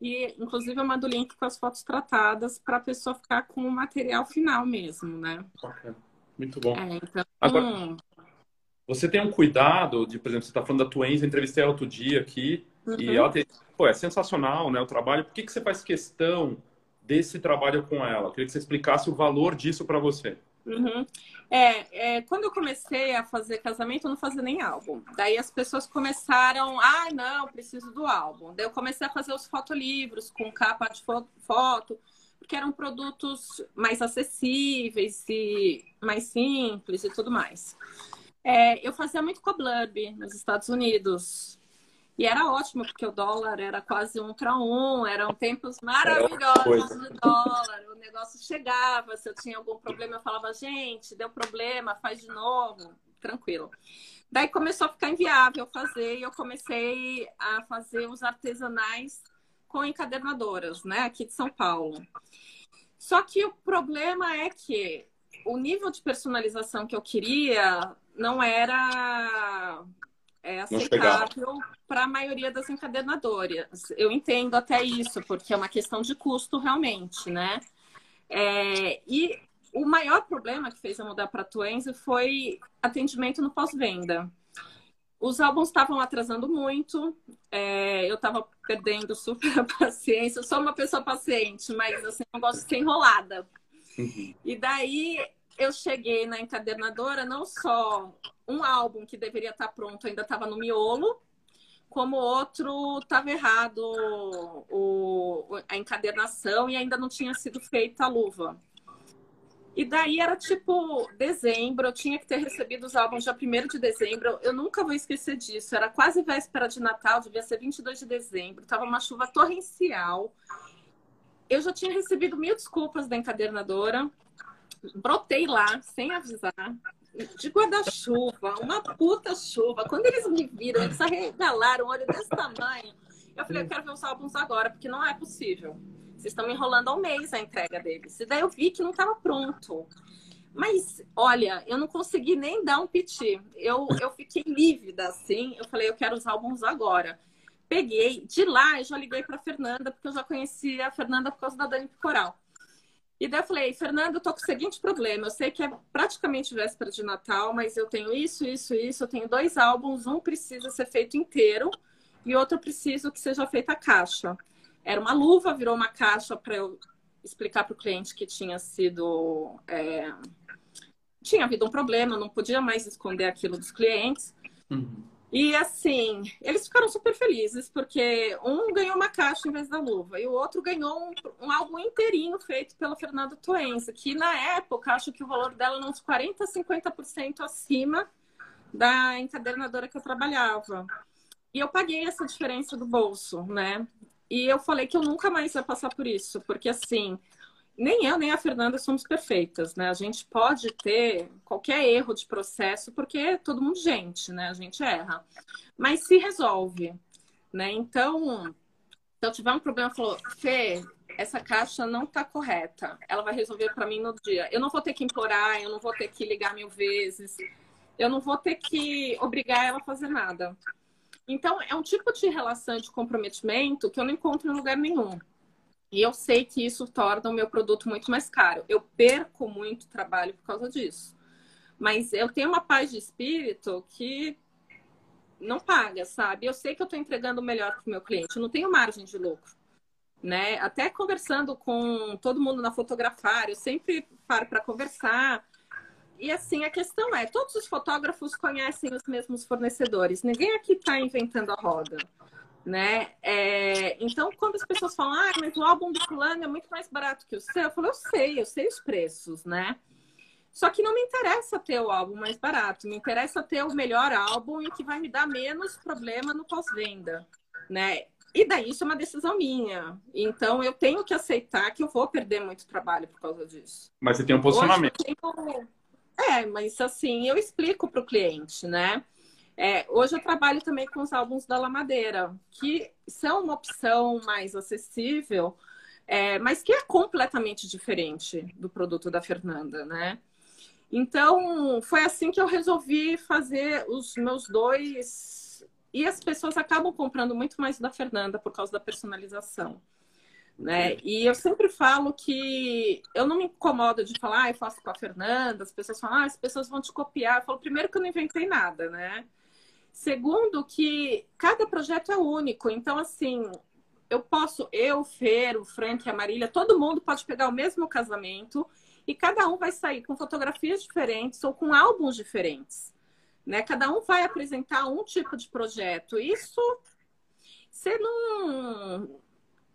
E, inclusive, eu mando o link com as fotos tratadas para a pessoa ficar com o material final mesmo, né? Muito bom. É, então... Agora, você tem um cuidado de, por exemplo, você está falando da Twens, eu entrevistei ela outro dia aqui, uhum. e ela tem, pô, é sensacional, né, o trabalho. Por que, que você faz questão desse trabalho com ela? Eu queria que você explicasse o valor disso para você. Uhum. É, é, quando eu comecei a fazer casamento, eu não fazia nem álbum. Daí as pessoas começaram, ah, não, preciso do álbum. Daí eu comecei a fazer os fotolivros com capa de foto, porque eram produtos mais acessíveis e mais simples e tudo mais. É, eu fazia muito Blurb nos Estados Unidos. E era ótimo, porque o dólar era quase um para um, eram tempos maravilhosos de dólar. O negócio chegava, se eu tinha algum problema, eu falava, gente, deu problema, faz de novo, tranquilo. Daí começou a ficar inviável fazer e eu comecei a fazer os artesanais com encadernadoras, né, aqui de São Paulo. Só que o problema é que o nível de personalização que eu queria não era é, aceitável para a maioria das encadernadoras. Eu entendo até isso, porque é uma questão de custo realmente, né? É, e o maior problema que fez eu mudar para a Twenze foi atendimento no pós-venda. Os álbuns estavam atrasando muito, é, eu estava perdendo super a paciência. Eu sou uma pessoa paciente, mas assim, não gosto de ser enrolada. Uhum. E daí eu cheguei na encadernadora, não só um álbum que deveria estar pronto ainda estava no miolo, como outro estava errado o, a encadernação e ainda não tinha sido feita a luva. E daí era tipo dezembro, eu tinha que ter recebido os álbuns já 1 de dezembro. Eu nunca vou esquecer disso. Era quase véspera de Natal, devia ser 22 de dezembro. Tava uma chuva torrencial. Eu já tinha recebido mil desculpas da encadernadora brotei lá, sem avisar, de guarda-chuva, uma puta chuva. Quando eles me viram, eles arregalaram um olho desse tamanho. Eu falei, eu quero ver os álbuns agora, porque não é possível. Vocês estão me enrolando há um mês a entrega deles. E daí eu vi que não estava pronto. Mas, olha, eu não consegui nem dar um piti. Eu, eu fiquei lívida, assim. Eu falei, eu quero os álbuns agora. Peguei. De lá, eu já liguei para Fernanda, porque eu já conhecia a Fernanda por causa da Dani Coral. E daí eu falei, Fernando, eu tô com o seguinte problema. Eu sei que é praticamente véspera de Natal, mas eu tenho isso, isso, isso. Eu tenho dois álbuns, um precisa ser feito inteiro e outro preciso que seja feita a caixa. Era uma luva, virou uma caixa para eu explicar para o cliente que tinha sido. É... Tinha havido um problema, não podia mais esconder aquilo dos clientes. Uhum. E assim, eles ficaram super felizes, porque um ganhou uma caixa em vez da luva, e o outro ganhou um, um álbum inteirinho feito pela Fernanda Toenza, que na época acho que o valor dela era uns 40%, 50% acima da encadernadora que eu trabalhava. E eu paguei essa diferença do bolso, né? E eu falei que eu nunca mais ia passar por isso, porque assim, nem eu nem a Fernanda somos perfeitas, né? A gente pode ter qualquer erro de processo, porque é todo mundo gente, né? A gente erra. Mas se resolve, né? Então, se eu tiver um problema, falou, Fê, essa caixa não está correta. Ela vai resolver para mim no dia. Eu não vou ter que implorar, eu não vou ter que ligar mil vezes, eu não vou ter que obrigar ela a fazer nada. Então, é um tipo de relação de comprometimento que eu não encontro em lugar nenhum. E eu sei que isso torna o meu produto muito mais caro. Eu perco muito trabalho por causa disso. Mas eu tenho uma paz de espírito que não paga, sabe? Eu sei que eu estou entregando o melhor para o meu cliente. Eu não tenho margem de lucro. Né? Até conversando com todo mundo na fotografar, eu sempre paro para conversar. E assim, a questão é, todos os fotógrafos conhecem os mesmos fornecedores. Ninguém aqui está inventando a roda né? É, então, quando as pessoas falam, ah, mas o álbum do fulano é muito mais barato que o seu, eu falo, eu sei, eu sei os preços, né? Só que não me interessa ter o álbum mais barato, me interessa ter o melhor álbum e que vai me dar menos problema no pós-venda, né? E daí isso é uma decisão minha. Então eu tenho que aceitar que eu vou perder muito trabalho por causa disso. Mas você tem um posicionamento. Tenho... É, mas assim, eu explico para o cliente, né? É, hoje eu trabalho também com os álbuns da Lamadeira, que são uma opção mais acessível, é, mas que é completamente diferente do produto da Fernanda, né? Então, foi assim que eu resolvi fazer os meus dois. E as pessoas acabam comprando muito mais da Fernanda por causa da personalização. Né? E eu sempre falo que eu não me incomodo de falar, ah, eu faço com a Fernanda, as pessoas falam, ah, as pessoas vão te copiar. Eu falo, primeiro que eu não inventei nada, né? Segundo, que cada projeto é único. Então, assim, eu posso, eu, Fer, o Frank, a Marília, todo mundo pode pegar o mesmo casamento e cada um vai sair com fotografias diferentes ou com álbuns diferentes. Né? Cada um vai apresentar um tipo de projeto. Isso você não,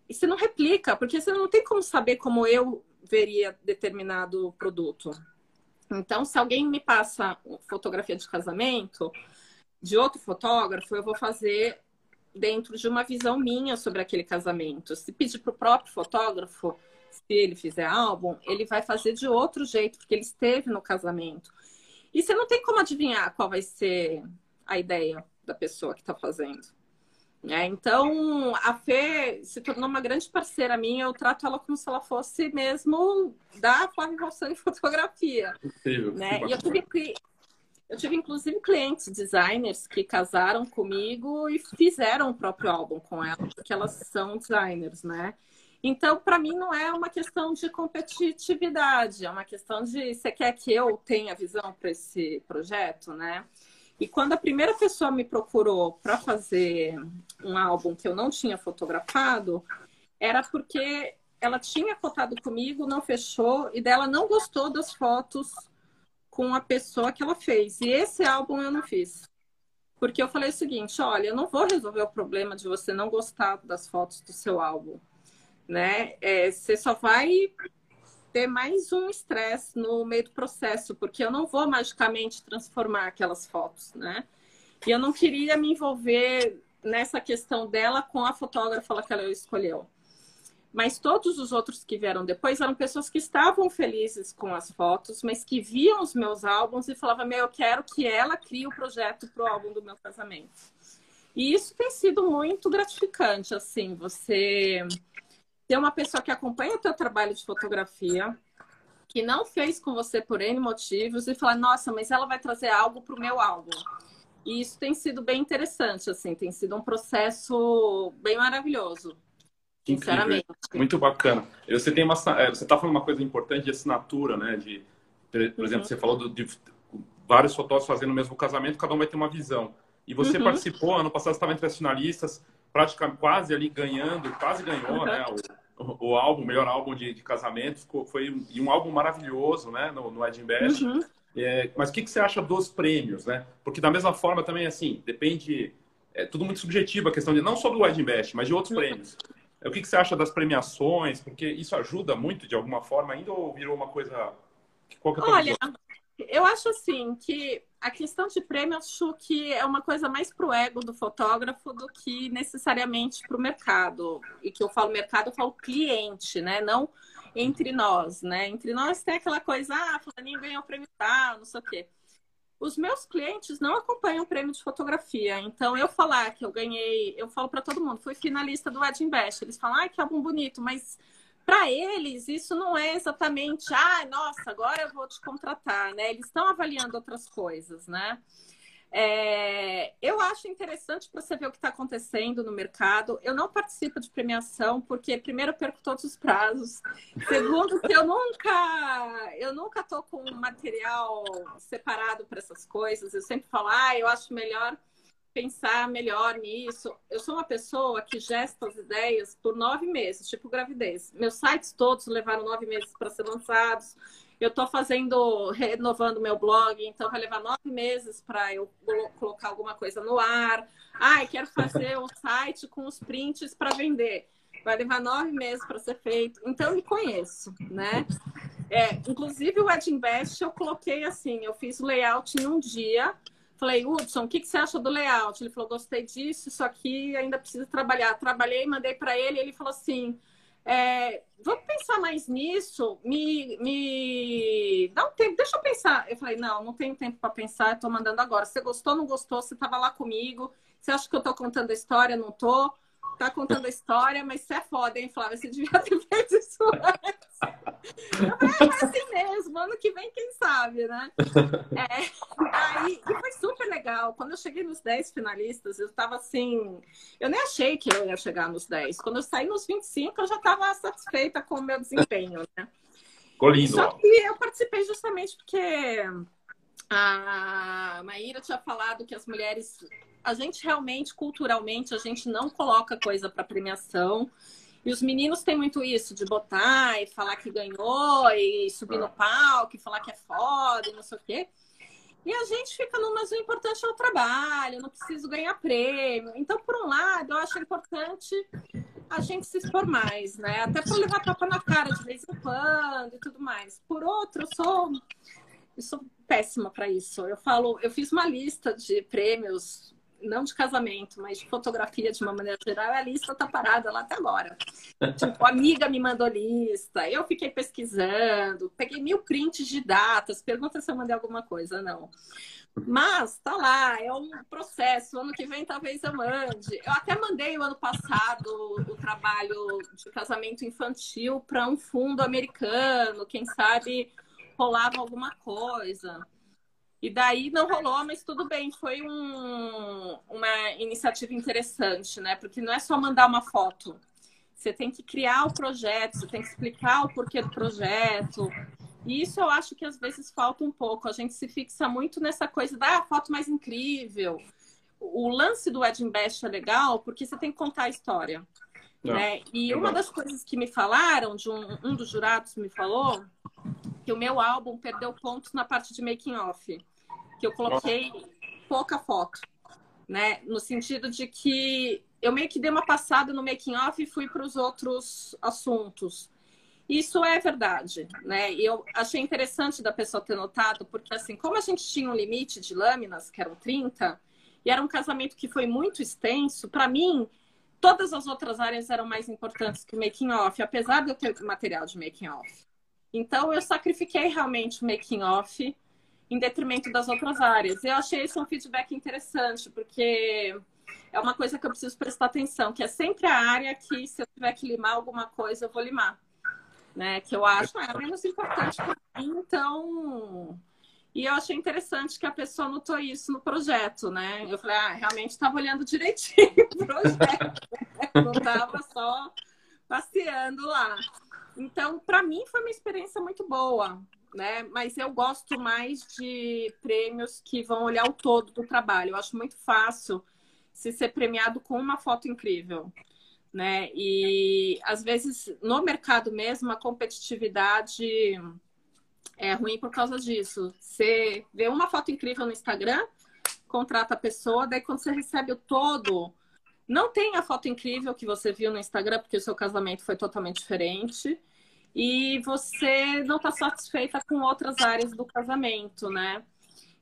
você não replica, porque você não tem como saber como eu veria determinado produto. Então, se alguém me passa fotografia de casamento de outro fotógrafo, eu vou fazer dentro de uma visão minha sobre aquele casamento. Se pedir para o próprio fotógrafo, se ele fizer álbum, ele vai fazer de outro jeito, porque ele esteve no casamento. E você não tem como adivinhar qual vai ser a ideia da pessoa que está fazendo. É, então, a Fê se tornou uma grande parceira minha. Eu trato ela como se ela fosse mesmo da Flávia Rossani Fotografia. Incrível, né? E eu tive, eu tive, inclusive, clientes designers que casaram comigo e fizeram o próprio álbum com ela, porque elas são designers, né? Então, para mim, não é uma questão de competitividade, é uma questão de você quer que eu tenha visão para esse projeto, né? E quando a primeira pessoa me procurou para fazer um álbum que eu não tinha fotografado, era porque ela tinha cotado comigo, não fechou, e dela não gostou das fotos com a pessoa que ela fez. E esse álbum eu não fiz. Porque eu falei o seguinte: olha, eu não vou resolver o problema de você não gostar das fotos do seu álbum. Né? É, você só vai ter mais um estresse no meio do processo, porque eu não vou magicamente transformar aquelas fotos, né? E eu não queria me envolver nessa questão dela com a fotógrafa que ela escolheu. Mas todos os outros que vieram depois eram pessoas que estavam felizes com as fotos, mas que viam os meus álbuns e falavam: Meu, eu quero que ela crie o projeto para o álbum do meu casamento. E isso tem sido muito gratificante, assim, você ter uma pessoa que acompanha o teu trabalho de fotografia, que não fez com você por N motivos, e falar: Nossa, mas ela vai trazer algo para o meu álbum. E isso tem sido bem interessante, assim, tem sido um processo bem maravilhoso. Sinceramente. Incrível. Muito bacana. Você tem uma, é, você está falando uma coisa importante de assinatura, né? De, por exemplo, uhum. você falou de vários fotógrafos fazendo o mesmo casamento, cada um vai ter uma visão. E você uhum. participou, ano passado estava entre as finalistas, praticamente quase ali ganhando, quase ganhou, uhum. né? O, o, álbum, o melhor álbum de, de casamento, ficou, foi um, e um álbum maravilhoso, né? No, no Edinburgh. Uhum. É, mas o que, que você acha dos prêmios, né? Porque da mesma forma também, assim, depende é tudo muito subjetivo a questão de não só do Edinburgh, mas de outros uhum. prêmios. O que, que você acha das premiações? Porque isso ajuda muito de alguma forma ainda ou virou uma coisa. Qual que é Olha, eu acho assim que a questão de prêmio eu acho que é uma coisa mais pro ego do fotógrafo do que necessariamente pro mercado. E que eu falo mercado, eu falo cliente, né? Não entre nós, né? Entre nós tem aquela coisa, ah, fulaninho ganhou prêmio tal, não sei o quê. Os meus clientes não acompanham o prêmio de fotografia. Então, eu falar que eu ganhei, eu falo para todo mundo, fui finalista do Ed Invest. Eles falam, ai, que álbum bonito, mas para eles isso não é exatamente, ah, nossa, agora eu vou te contratar, né? Eles estão avaliando outras coisas, né? É, eu acho interessante para você ver o que está acontecendo no mercado. Eu não participo de premiação porque primeiro eu perco todos os prazos. Segundo, eu nunca eu nunca tô com material separado para essas coisas. Eu sempre falo, ah, eu acho melhor pensar melhor nisso. Eu sou uma pessoa que gesta as ideias por nove meses, tipo gravidez. Meus sites todos levaram nove meses para ser lançados. Eu estou fazendo, renovando meu blog, então vai levar nove meses para eu colocar alguma coisa no ar. Ai, quero fazer um site com os prints para vender. Vai levar nove meses para ser feito. Então, eu me conheço, né? É, inclusive o Ed Invest eu coloquei assim, eu fiz o layout em um dia. Falei, Hudson, o que, que você acha do layout? Ele falou, gostei disso, isso aqui ainda precisa trabalhar. Trabalhei, mandei para ele, ele falou assim, é, vamos pensar mais nisso, me, me dá um tempo, deixa eu pensar. Eu falei, não, não tenho tempo para pensar, estou mandando agora. Você gostou, não gostou, você estava lá comigo, você acha que eu estou contando a história, não estou? tá contando a história, mas você é foda, hein, Flávia? Você devia ter feito isso antes. é assim mesmo, ano que vem, quem sabe, né? É, aí, e foi super legal. Quando eu cheguei nos 10 finalistas, eu tava assim. Eu nem achei que eu ia chegar nos 10. Quando eu saí nos 25, eu já tava satisfeita com o meu desempenho, né? Ficou lindo. Só que eu participei justamente porque a Maíra tinha falado que as mulheres a gente realmente, culturalmente, a gente não coloca coisa para premiação. E os meninos têm muito isso, de botar e falar que ganhou, e subir no ah. palco, e falar que é foda, e não sei o quê. E a gente fica no, mas o importante é o trabalho, não preciso ganhar prêmio. Então, por um lado, eu acho importante a gente se expor mais, né? Até para levar tapa na cara de vez em quando e tudo mais. Por outro, eu sou, eu sou péssima para isso. Eu falo, eu fiz uma lista de prêmios não de casamento, mas de fotografia de uma maneira geral, a lista tá parada lá até agora. tipo, amiga me mandou lista, eu fiquei pesquisando, peguei mil prints de datas, pergunta se eu mandei alguma coisa, não. Mas tá lá, é um processo. Ano que vem talvez eu mande. Eu até mandei o ano passado o trabalho de casamento infantil para um fundo americano, quem sabe rolava alguma coisa. E daí não rolou, mas tudo bem, foi um, uma iniciativa interessante, né? Porque não é só mandar uma foto. Você tem que criar o projeto, você tem que explicar o porquê do projeto. E isso eu acho que às vezes falta um pouco. A gente se fixa muito nessa coisa da ah, foto mais incrível. O lance do Ed Best é legal porque você tem que contar a história. Não, né? E uma das coisas que me falaram, de um, um dos jurados me falou, que o meu álbum perdeu pontos na parte de making off, que eu coloquei pouca foto, né? No sentido de que eu meio que dei uma passada no making off e fui para os outros assuntos. Isso é verdade, né? Eu achei interessante da pessoa ter notado, porque assim, como a gente tinha um limite de lâminas, que eram 30, e era um casamento que foi muito extenso, para mim, todas as outras áreas eram mais importantes que o making off, apesar de eu ter material de making off. Então, eu sacrifiquei realmente o making off em detrimento das outras áreas. Eu achei esse um feedback interessante, porque é uma coisa que eu preciso prestar atenção, que é sempre a área que, se eu tiver que limar alguma coisa, eu vou limar. Né? Que eu acho é menos importante para mim, então. E eu achei interessante que a pessoa notou isso no projeto, né? Eu falei, ah, realmente estava olhando direitinho o projeto, né? não estava só passeando lá. Então, para mim, foi uma experiência muito boa, né? Mas eu gosto mais de prêmios que vão olhar o todo do trabalho. Eu acho muito fácil se ser premiado com uma foto incrível, né? E às vezes no mercado mesmo a competitividade é ruim por causa disso. Você vê uma foto incrível no Instagram, contrata a pessoa, daí quando você recebe o todo, não tem a foto incrível que você viu no Instagram, porque o seu casamento foi totalmente diferente. E você não está satisfeita com outras áreas do casamento, né?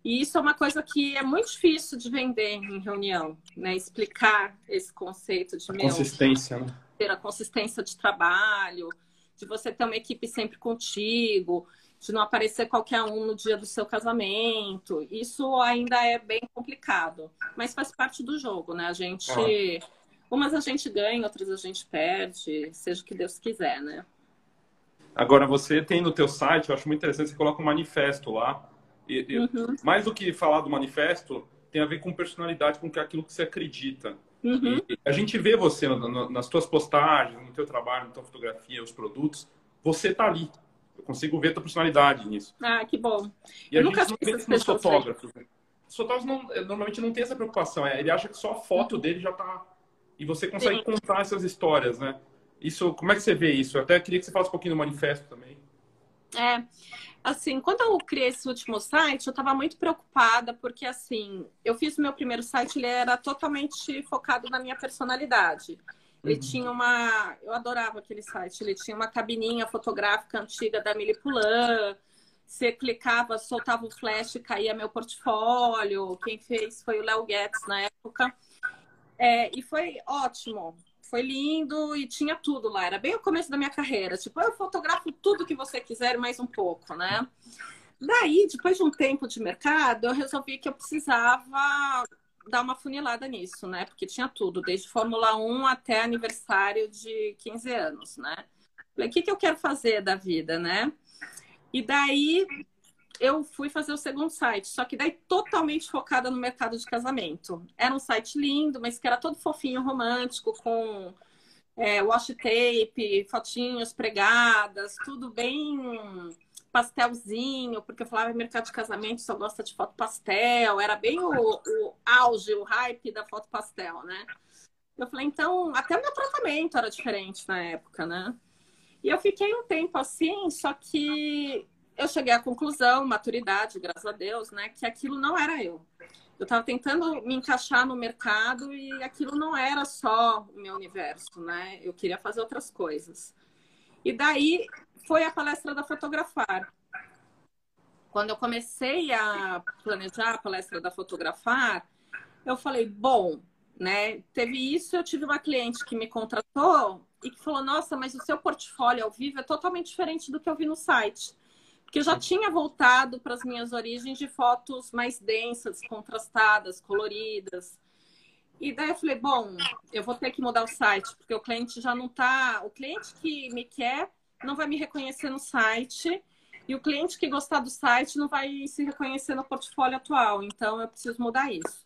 E isso é uma coisa que é muito difícil de vender em reunião, né? Explicar esse conceito de a consistência, né? ter a consistência de trabalho, de você ter uma equipe sempre contigo, de não aparecer qualquer um no dia do seu casamento. Isso ainda é bem complicado, mas faz parte do jogo, né? A gente. Ah. Umas a gente ganha, outras a gente perde, seja o que Deus quiser, né? Agora, você tem no teu site, eu acho muito interessante, você coloca um manifesto lá. E, uhum. Mais do que falar do manifesto, tem a ver com personalidade, com aquilo que você acredita. Uhum. a gente vê você nas tuas postagens, no teu trabalho, na tua fotografia, os produtos, você tá ali. Consigo ver a tua personalidade nisso. Ah, que bom. E eu a nunca gente não vê nos fotógrafos. Né? Os fotógrafos não, eh, normalmente não tem essa preocupação. É, ele acha que só a foto dele já tá... E você consegue Sim. contar essas histórias, né? Isso, como é que você vê isso? Eu até queria que você falasse um pouquinho do manifesto também. É, assim, quando eu criei esse último site, eu estava muito preocupada, porque assim, eu fiz o meu primeiro site, ele era totalmente focado na minha personalidade. Ele tinha uma. Eu adorava aquele site. Ele tinha uma cabininha fotográfica antiga da Mili Pulan. Você clicava, soltava o flash caía meu portfólio. Quem fez foi o Léo Guedes na época. É, e foi ótimo. Foi lindo e tinha tudo lá. Era bem o começo da minha carreira. Tipo, eu fotografo tudo que você quiser mais um pouco, né? Daí, depois de um tempo de mercado, eu resolvi que eu precisava dar uma funilada nisso, né? Porque tinha tudo, desde Fórmula 1 até aniversário de 15 anos, né? Falei, o que, que eu quero fazer da vida, né? E daí eu fui fazer o segundo site, só que daí totalmente focada no mercado de casamento. Era um site lindo, mas que era todo fofinho, romântico, com é, washi tape, fotinhos pregadas, tudo bem pastelzinho, porque eu falava mercado de casamento só gosta de foto pastel, era bem o, o auge, o hype da foto pastel, né? Eu falei, então, até o meu tratamento era diferente na época, né? E eu fiquei um tempo assim, só que eu cheguei à conclusão, maturidade, graças a Deus, né, que aquilo não era eu. Eu estava tentando me encaixar no mercado e aquilo não era só o meu universo, né? Eu queria fazer outras coisas. E daí foi a palestra da Fotografar. Quando eu comecei a planejar a palestra da Fotografar, eu falei, bom, né? Teve isso, eu tive uma cliente que me contratou e que falou, nossa, mas o seu portfólio ao vivo é totalmente diferente do que eu vi no site. Porque eu já tinha voltado para as minhas origens de fotos mais densas, contrastadas, coloridas. E daí eu falei, bom, eu vou ter que mudar o site, porque o cliente já não está. O cliente que me quer não vai me reconhecer no site e o cliente que gostar do site não vai se reconhecer no portfólio atual. Então, eu preciso mudar isso.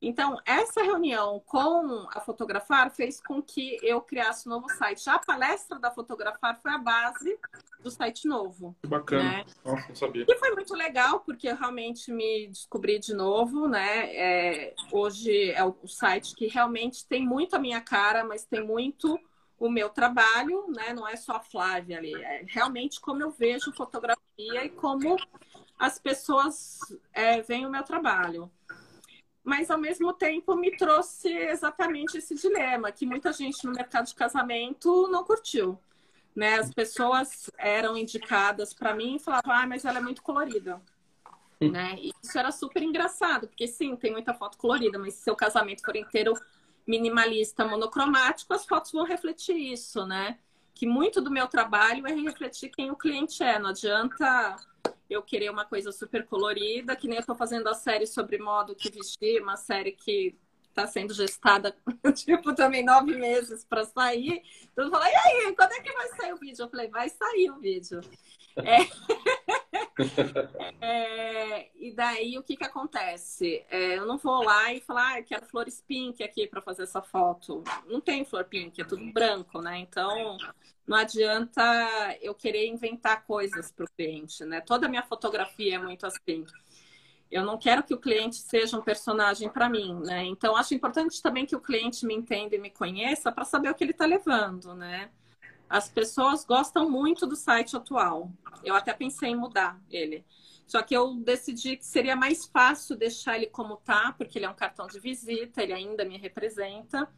Então, essa reunião com a Fotografar fez com que eu criasse um novo site. A palestra da Fotografar foi a base do site novo. Que bacana. Né? Nossa, não sabia. E foi muito legal, porque eu realmente me descobri de novo, né? É, hoje é o site que realmente tem muito a minha cara, mas tem muito o meu trabalho, né? Não é só a Flávia ali, é realmente como eu vejo fotografia e como as pessoas é, veem o meu trabalho. Mas ao mesmo tempo me trouxe exatamente esse dilema que muita gente no mercado de casamento não curtiu. Né? As pessoas eram indicadas para mim e falavam, ah, mas ela é muito colorida. Né? Isso era super engraçado, porque sim, tem muita foto colorida, mas se seu casamento for inteiro minimalista monocromático, as fotos vão refletir isso, né? Que muito do meu trabalho é refletir quem o cliente é. Não adianta eu querer uma coisa super colorida, que nem eu estou fazendo a série sobre modo que vestir, uma série que está sendo gestada, tipo, também nove meses para sair. Todo mundo fala, e aí, quando é que vai sair o vídeo? Eu falei, vai sair o vídeo. É... é... E daí o que que acontece? É, eu não vou lá e falar, ah, quero flores pink aqui para fazer essa foto. Não tem flor pink, é tudo branco, né? Então não adianta eu querer inventar coisas para o cliente, né? Toda a minha fotografia é muito assim. Eu não quero que o cliente seja um personagem para mim, né? Então acho importante também que o cliente me entenda e me conheça para saber o que ele está levando, né? As pessoas gostam muito do site atual. Eu até pensei em mudar ele. Só que eu decidi que seria mais fácil deixar ele como tá, porque ele é um cartão de visita, ele ainda me representa,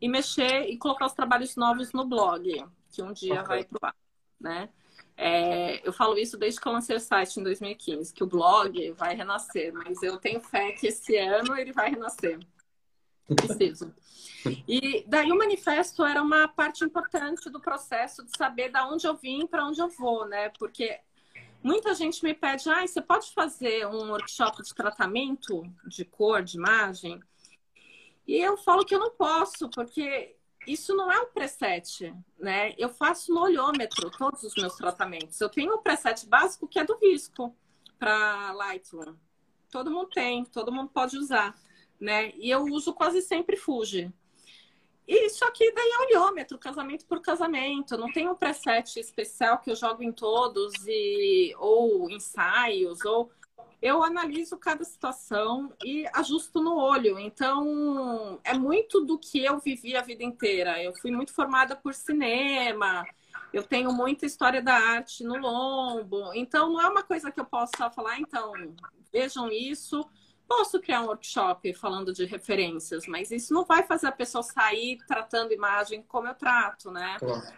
e mexer e colocar os trabalhos novos no blog, que um dia okay. vai pro ar, né? É, eu falo isso desde que eu lancei o site em 2015, que o blog vai renascer, mas eu tenho fé que esse ano ele vai renascer. Preciso. E daí o manifesto era uma parte importante do processo de saber da onde eu vim para onde eu vou, né? Porque muita gente me pede, ah, você pode fazer um workshop de tratamento de cor, de imagem? E eu falo que eu não posso, porque isso não é um preset, né? Eu faço no olhômetro todos os meus tratamentos. Eu tenho um preset básico que é do Visco para Lightroom. Todo mundo tem, todo mundo pode usar né? E eu uso quase sempre Fuji. E só que daí é olhômetro, casamento por casamento. Não tem um preset especial que eu jogo em todos e ou ensaios ou eu analiso cada situação e ajusto no olho. Então, é muito do que eu vivi a vida inteira. Eu fui muito formada por cinema, eu tenho muita história da arte no lombo. Então, não é uma coisa que eu possa falar, então, vejam isso, Posso criar um workshop falando de referências, mas isso não vai fazer a pessoa sair tratando imagem como eu trato, né? Claro.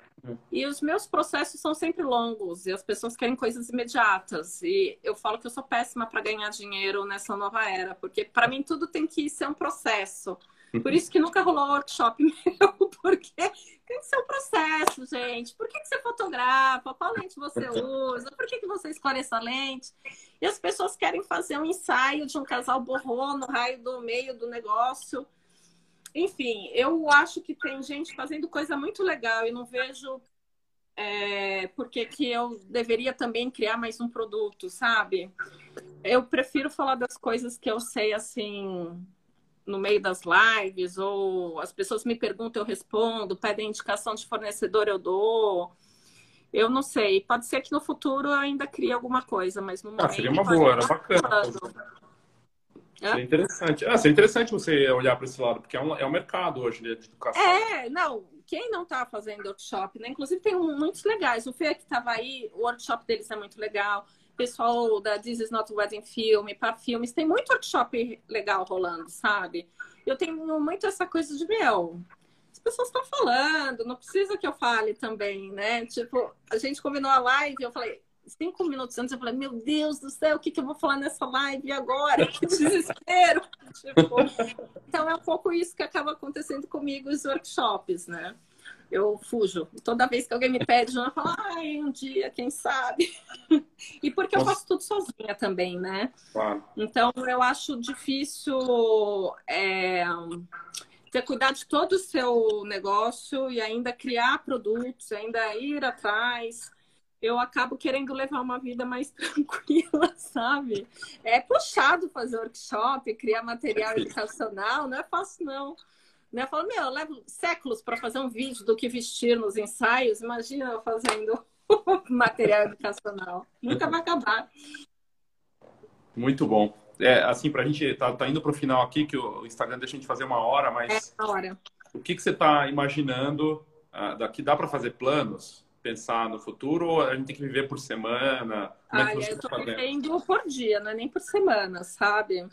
E os meus processos são sempre longos e as pessoas querem coisas imediatas. E eu falo que eu sou péssima para ganhar dinheiro nessa nova era, porque para mim tudo tem que ser um processo. Por isso que nunca rolou workshop meu, porque tem que ser um processo, gente. Por que, que você fotografa? Qual lente você usa? Por que, que você escolhe essa lente? E as pessoas querem fazer um ensaio de um casal borrou no raio do meio do negócio. Enfim, eu acho que tem gente fazendo coisa muito legal e não vejo é, porque que eu deveria também criar mais um produto, sabe? Eu prefiro falar das coisas que eu sei assim no meio das lives, ou as pessoas me perguntam, eu respondo, pedem indicação de fornecedor, eu dou. Eu não sei. Pode ser que no futuro eu ainda crie alguma coisa, mas no momento. Ah, seria uma boa, era bacana. Seria interessante. Ah, seria interessante você olhar para esse lado, porque é um, é um mercado hoje de educação. É, não. Quem não está fazendo workshop, né? Inclusive tem um, muitos legais. O Fê que estava aí, o workshop deles é muito legal. Pessoal da This Is Not Wedding Film, para filmes, tem muito workshop legal rolando, sabe? Eu tenho muito essa coisa de, meu, as pessoas estão falando, não precisa que eu fale também, né? Tipo, a gente combinou a live, eu falei, cinco minutos antes, eu falei, meu Deus do céu, o que, que eu vou falar nessa live agora? Que desespero! tipo, então é um pouco isso que acaba acontecendo comigo os workshops, né? Eu fujo. Toda vez que alguém me pede, eu falo, ai, um dia, quem sabe? e porque eu faço tudo sozinha também, né? Claro. Então eu acho difícil é, ter cuidado de todo o seu negócio e ainda criar produtos, ainda ir atrás eu acabo querendo levar uma vida mais tranquila, sabe? É puxado fazer workshop, criar material educacional, não é fácil, não. Né? Eu falo, meu, eu levo séculos para fazer um vídeo do que vestir nos ensaios, imagina eu fazendo material educacional. Nunca vai acabar. Muito bom. É, assim, para a gente, tá, tá indo para o final aqui, que o Instagram deixa a gente fazer uma hora, mas. É, uma hora. O que, que você está imaginando? Uh, daqui dá para fazer planos? pensar no futuro ou a gente tem que viver por semana? Como é eu tá vivendo por dia, não é nem por semana, sabe?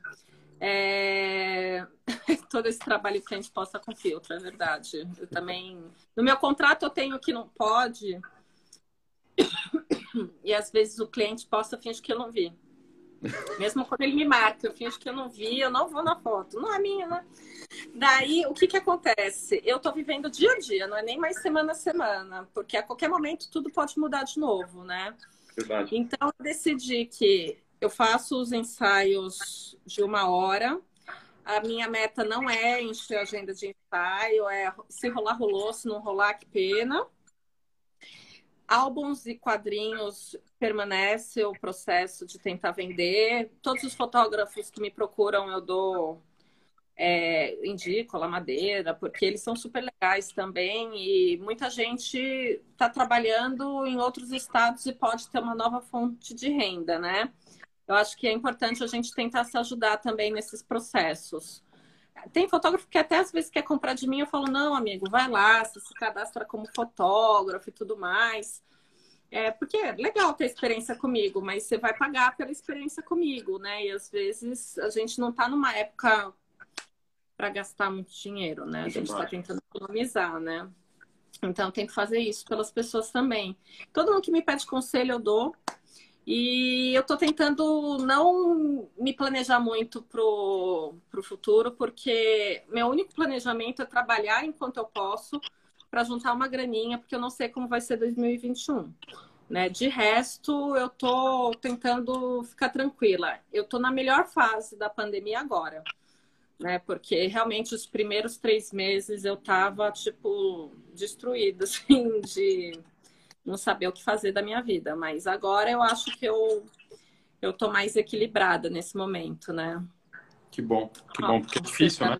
É... Todo esse trabalho que a gente possa com filtro, é verdade. Eu também. No meu contrato eu tenho que não pode. E às vezes o cliente posta finge que eu não vi. Mesmo quando ele me marca, eu finge que eu não vi, eu não vou na foto. Não é minha, né? Daí, o que que acontece? Eu tô vivendo dia a dia, não é nem mais semana a semana, porque a qualquer momento tudo pode mudar de novo, né? Verdade. Então, eu decidi que eu faço os ensaios de uma hora. A minha meta não é encher a agenda de ensaio, é se rolar, rolou, se não rolar, que pena álbuns e quadrinhos permanece o processo de tentar vender. Todos os fotógrafos que me procuram eu dou é, indico a Madeira, porque eles são super legais também e muita gente está trabalhando em outros estados e pode ter uma nova fonte de renda, né? Eu acho que é importante a gente tentar se ajudar também nesses processos. Tem fotógrafo que até às vezes quer comprar de mim, eu falo, não, amigo, vai lá, você se cadastra como fotógrafo e tudo mais. É, porque é legal ter experiência comigo, mas você vai pagar pela experiência comigo, né? E às vezes a gente não está numa época para gastar muito dinheiro, né? A gente está tentando economizar, né? Então tem que fazer isso pelas pessoas também. Todo mundo que me pede conselho eu dou. E eu estou tentando não me planejar muito pro, pro futuro, porque meu único planejamento é trabalhar enquanto eu posso para juntar uma graninha, porque eu não sei como vai ser 2021. Né? De resto, eu estou tentando ficar tranquila. Eu estou na melhor fase da pandemia agora, né? Porque realmente os primeiros três meses eu estava tipo destruída, assim, de não saber o que fazer da minha vida. Mas agora eu acho que eu eu tô mais equilibrada nesse momento, né? Que bom, que bom, porque é difícil, né?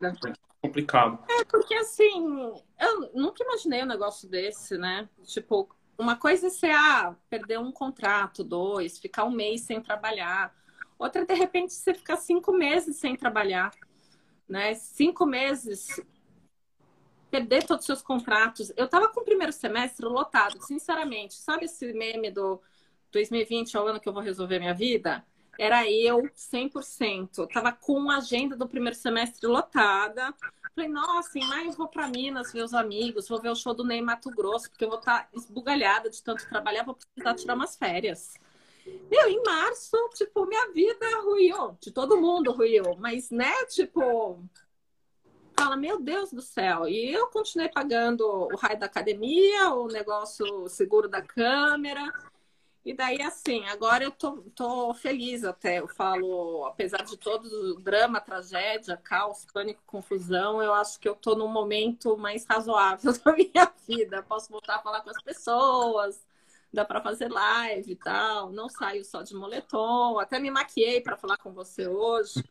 Complicado. É, porque assim, eu nunca imaginei um negócio desse, né? Tipo, uma coisa é ser, ah, perder um contrato, dois, ficar um mês sem trabalhar. Outra, de repente, você ficar cinco meses sem trabalhar, né? Cinco meses, perder todos os seus contratos. Eu tava com o primeiro semestre lotado, sinceramente. Sabe esse meme do 2020 é o ano que eu vou resolver minha vida? era eu 100%. Tava com a agenda do primeiro semestre lotada. Falei, nossa, em maio vou para Minas ver os amigos, vou ver o show do Ney Mato Grosso, porque eu vou estar tá esbugalhada de tanto trabalhar, vou precisar tirar umas férias. Meu, em março, tipo, minha vida ruiu, de todo mundo ruiu, mas, né, tipo, fala, meu Deus do céu. E eu continuei pagando o raio da academia, o negócio seguro da câmera. E daí, assim, agora eu tô, tô feliz até. Eu falo, apesar de todo o drama, tragédia, caos, pânico, confusão, eu acho que eu tô num momento mais razoável da minha vida. Posso voltar a falar com as pessoas, dá para fazer live e tal. Não saio só de moletom. Até me maquiei para falar com você hoje,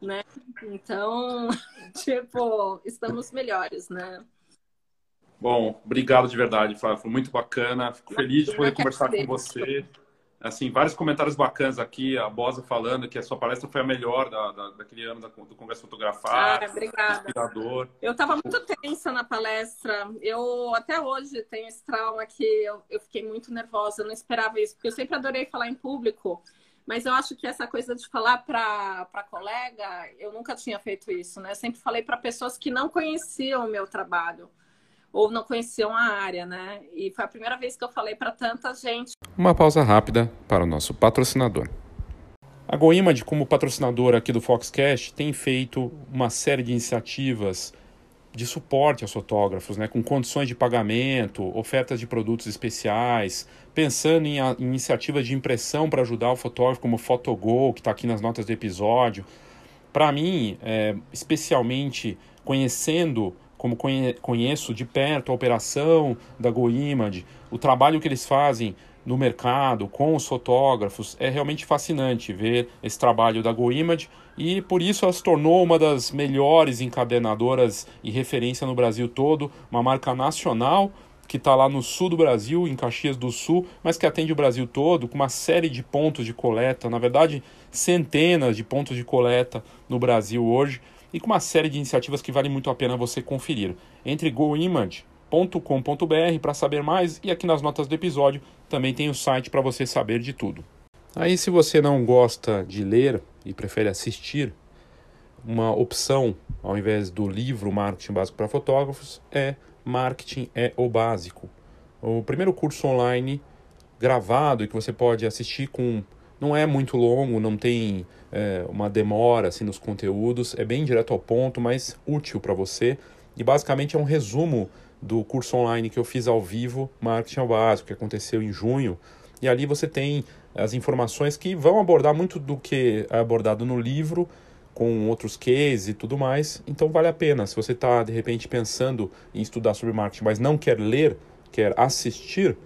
né? Então, tipo, estamos melhores, né? Bom, obrigado de verdade, Flávio. Foi muito bacana. Fico feliz de poder conversar com você. Assim, vários comentários bacanas aqui. A Bosa falando que a sua palestra foi a melhor da, da daquele ano da, do Congresso Fotografar. Ah, obrigada. Inspirador. Eu estava muito tensa na palestra. Eu, até hoje, tenho esse trauma que eu, eu fiquei muito nervosa. Eu não esperava isso, porque eu sempre adorei falar em público. Mas eu acho que essa coisa de falar para colega, eu nunca tinha feito isso, né? Eu sempre falei para pessoas que não conheciam o meu trabalho ou não conheciam a área, né? E foi a primeira vez que eu falei para tanta gente. Uma pausa rápida para o nosso patrocinador. A GoImage, como patrocinadora aqui do Foxcast, tem feito uma série de iniciativas de suporte aos fotógrafos, né, com condições de pagamento, ofertas de produtos especiais, pensando em, a, iniciativas de impressão para ajudar o fotógrafo, como o Photogol, que está aqui nas notas do episódio. Para mim, é, especialmente conhecendo como conheço de perto a operação da GoImage, o trabalho que eles fazem no mercado com os fotógrafos, é realmente fascinante ver esse trabalho da GoImage e por isso ela se tornou uma das melhores encadenadoras e referência no Brasil todo, uma marca nacional que está lá no sul do Brasil, em Caxias do Sul, mas que atende o Brasil todo, com uma série de pontos de coleta, na verdade, centenas de pontos de coleta no Brasil hoje e com uma série de iniciativas que vale muito a pena você conferir. Entre goimage.com.br para saber mais e aqui nas notas do episódio também tem o site para você saber de tudo. Aí, se você não gosta de ler e prefere assistir, uma opção ao invés do livro Marketing Básico para Fotógrafos é Marketing é o Básico. O primeiro curso online gravado e que você pode assistir com. Não é muito longo, não tem é, uma demora assim, nos conteúdos, é bem direto ao ponto, mas útil para você. E basicamente é um resumo do curso online que eu fiz ao vivo, Marketing ao Básico, que aconteceu em junho. E ali você tem as informações que vão abordar muito do que é abordado no livro, com outros cases e tudo mais. Então vale a pena. Se você está, de repente, pensando em estudar sobre marketing, mas não quer ler, quer assistir,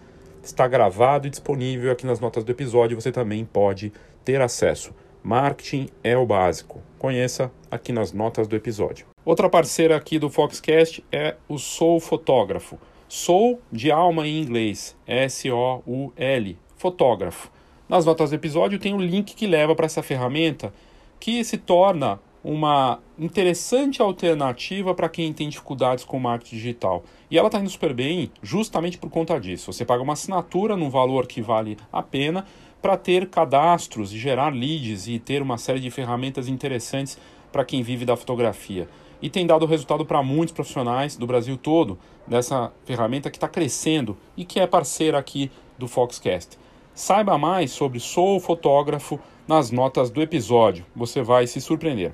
está gravado e disponível aqui nas notas do episódio. Você também pode ter acesso. Marketing é o básico. Conheça aqui nas notas do episódio. Outra parceira aqui do Foxcast é o Soul Fotógrafo. Soul de alma em inglês, S-O-U-L, fotógrafo. Nas notas do episódio tem um link que leva para essa ferramenta que se torna uma interessante alternativa para quem tem dificuldades com marketing digital. E ela está indo super bem justamente por conta disso. Você paga uma assinatura num valor que vale a pena para ter cadastros e gerar leads e ter uma série de ferramentas interessantes para quem vive da fotografia. E tem dado resultado para muitos profissionais do Brasil todo dessa ferramenta que está crescendo e que é parceira aqui do Foxcast. Saiba mais sobre Sou Fotógrafo nas notas do episódio. Você vai se surpreender.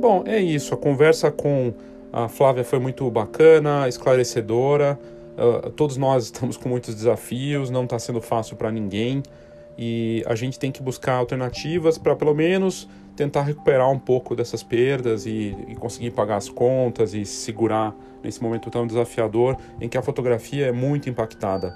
Bom, é isso. A conversa com a Flávia foi muito bacana, esclarecedora. Uh, todos nós estamos com muitos desafios, não está sendo fácil para ninguém e a gente tem que buscar alternativas para pelo menos tentar recuperar um pouco dessas perdas e, e, conseguir pagar as contas e segurar nesse momento tão desafiador em que a fotografia é muito impactada.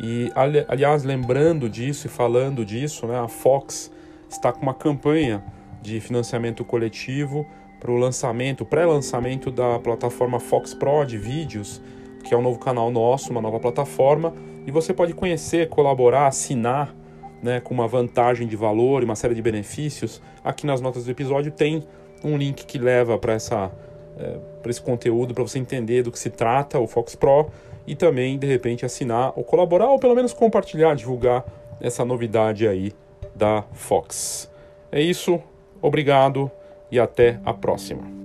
E ali, aliás, lembrando disso e falando disso, né, a Fox está com uma campanha de financiamento coletivo para o lançamento, pré-lançamento da plataforma Fox Pro de vídeos, que é um novo canal nosso, uma nova plataforma, e você pode conhecer, colaborar, assinar, né, com uma vantagem de valor e uma série de benefícios. Aqui nas notas do episódio tem um link que leva para essa é, por esse conteúdo, para você entender do que se trata o Fox Pro e também, de repente, assinar ou colaborar ou pelo menos compartilhar, divulgar essa novidade aí da Fox. É isso, obrigado e até a próxima.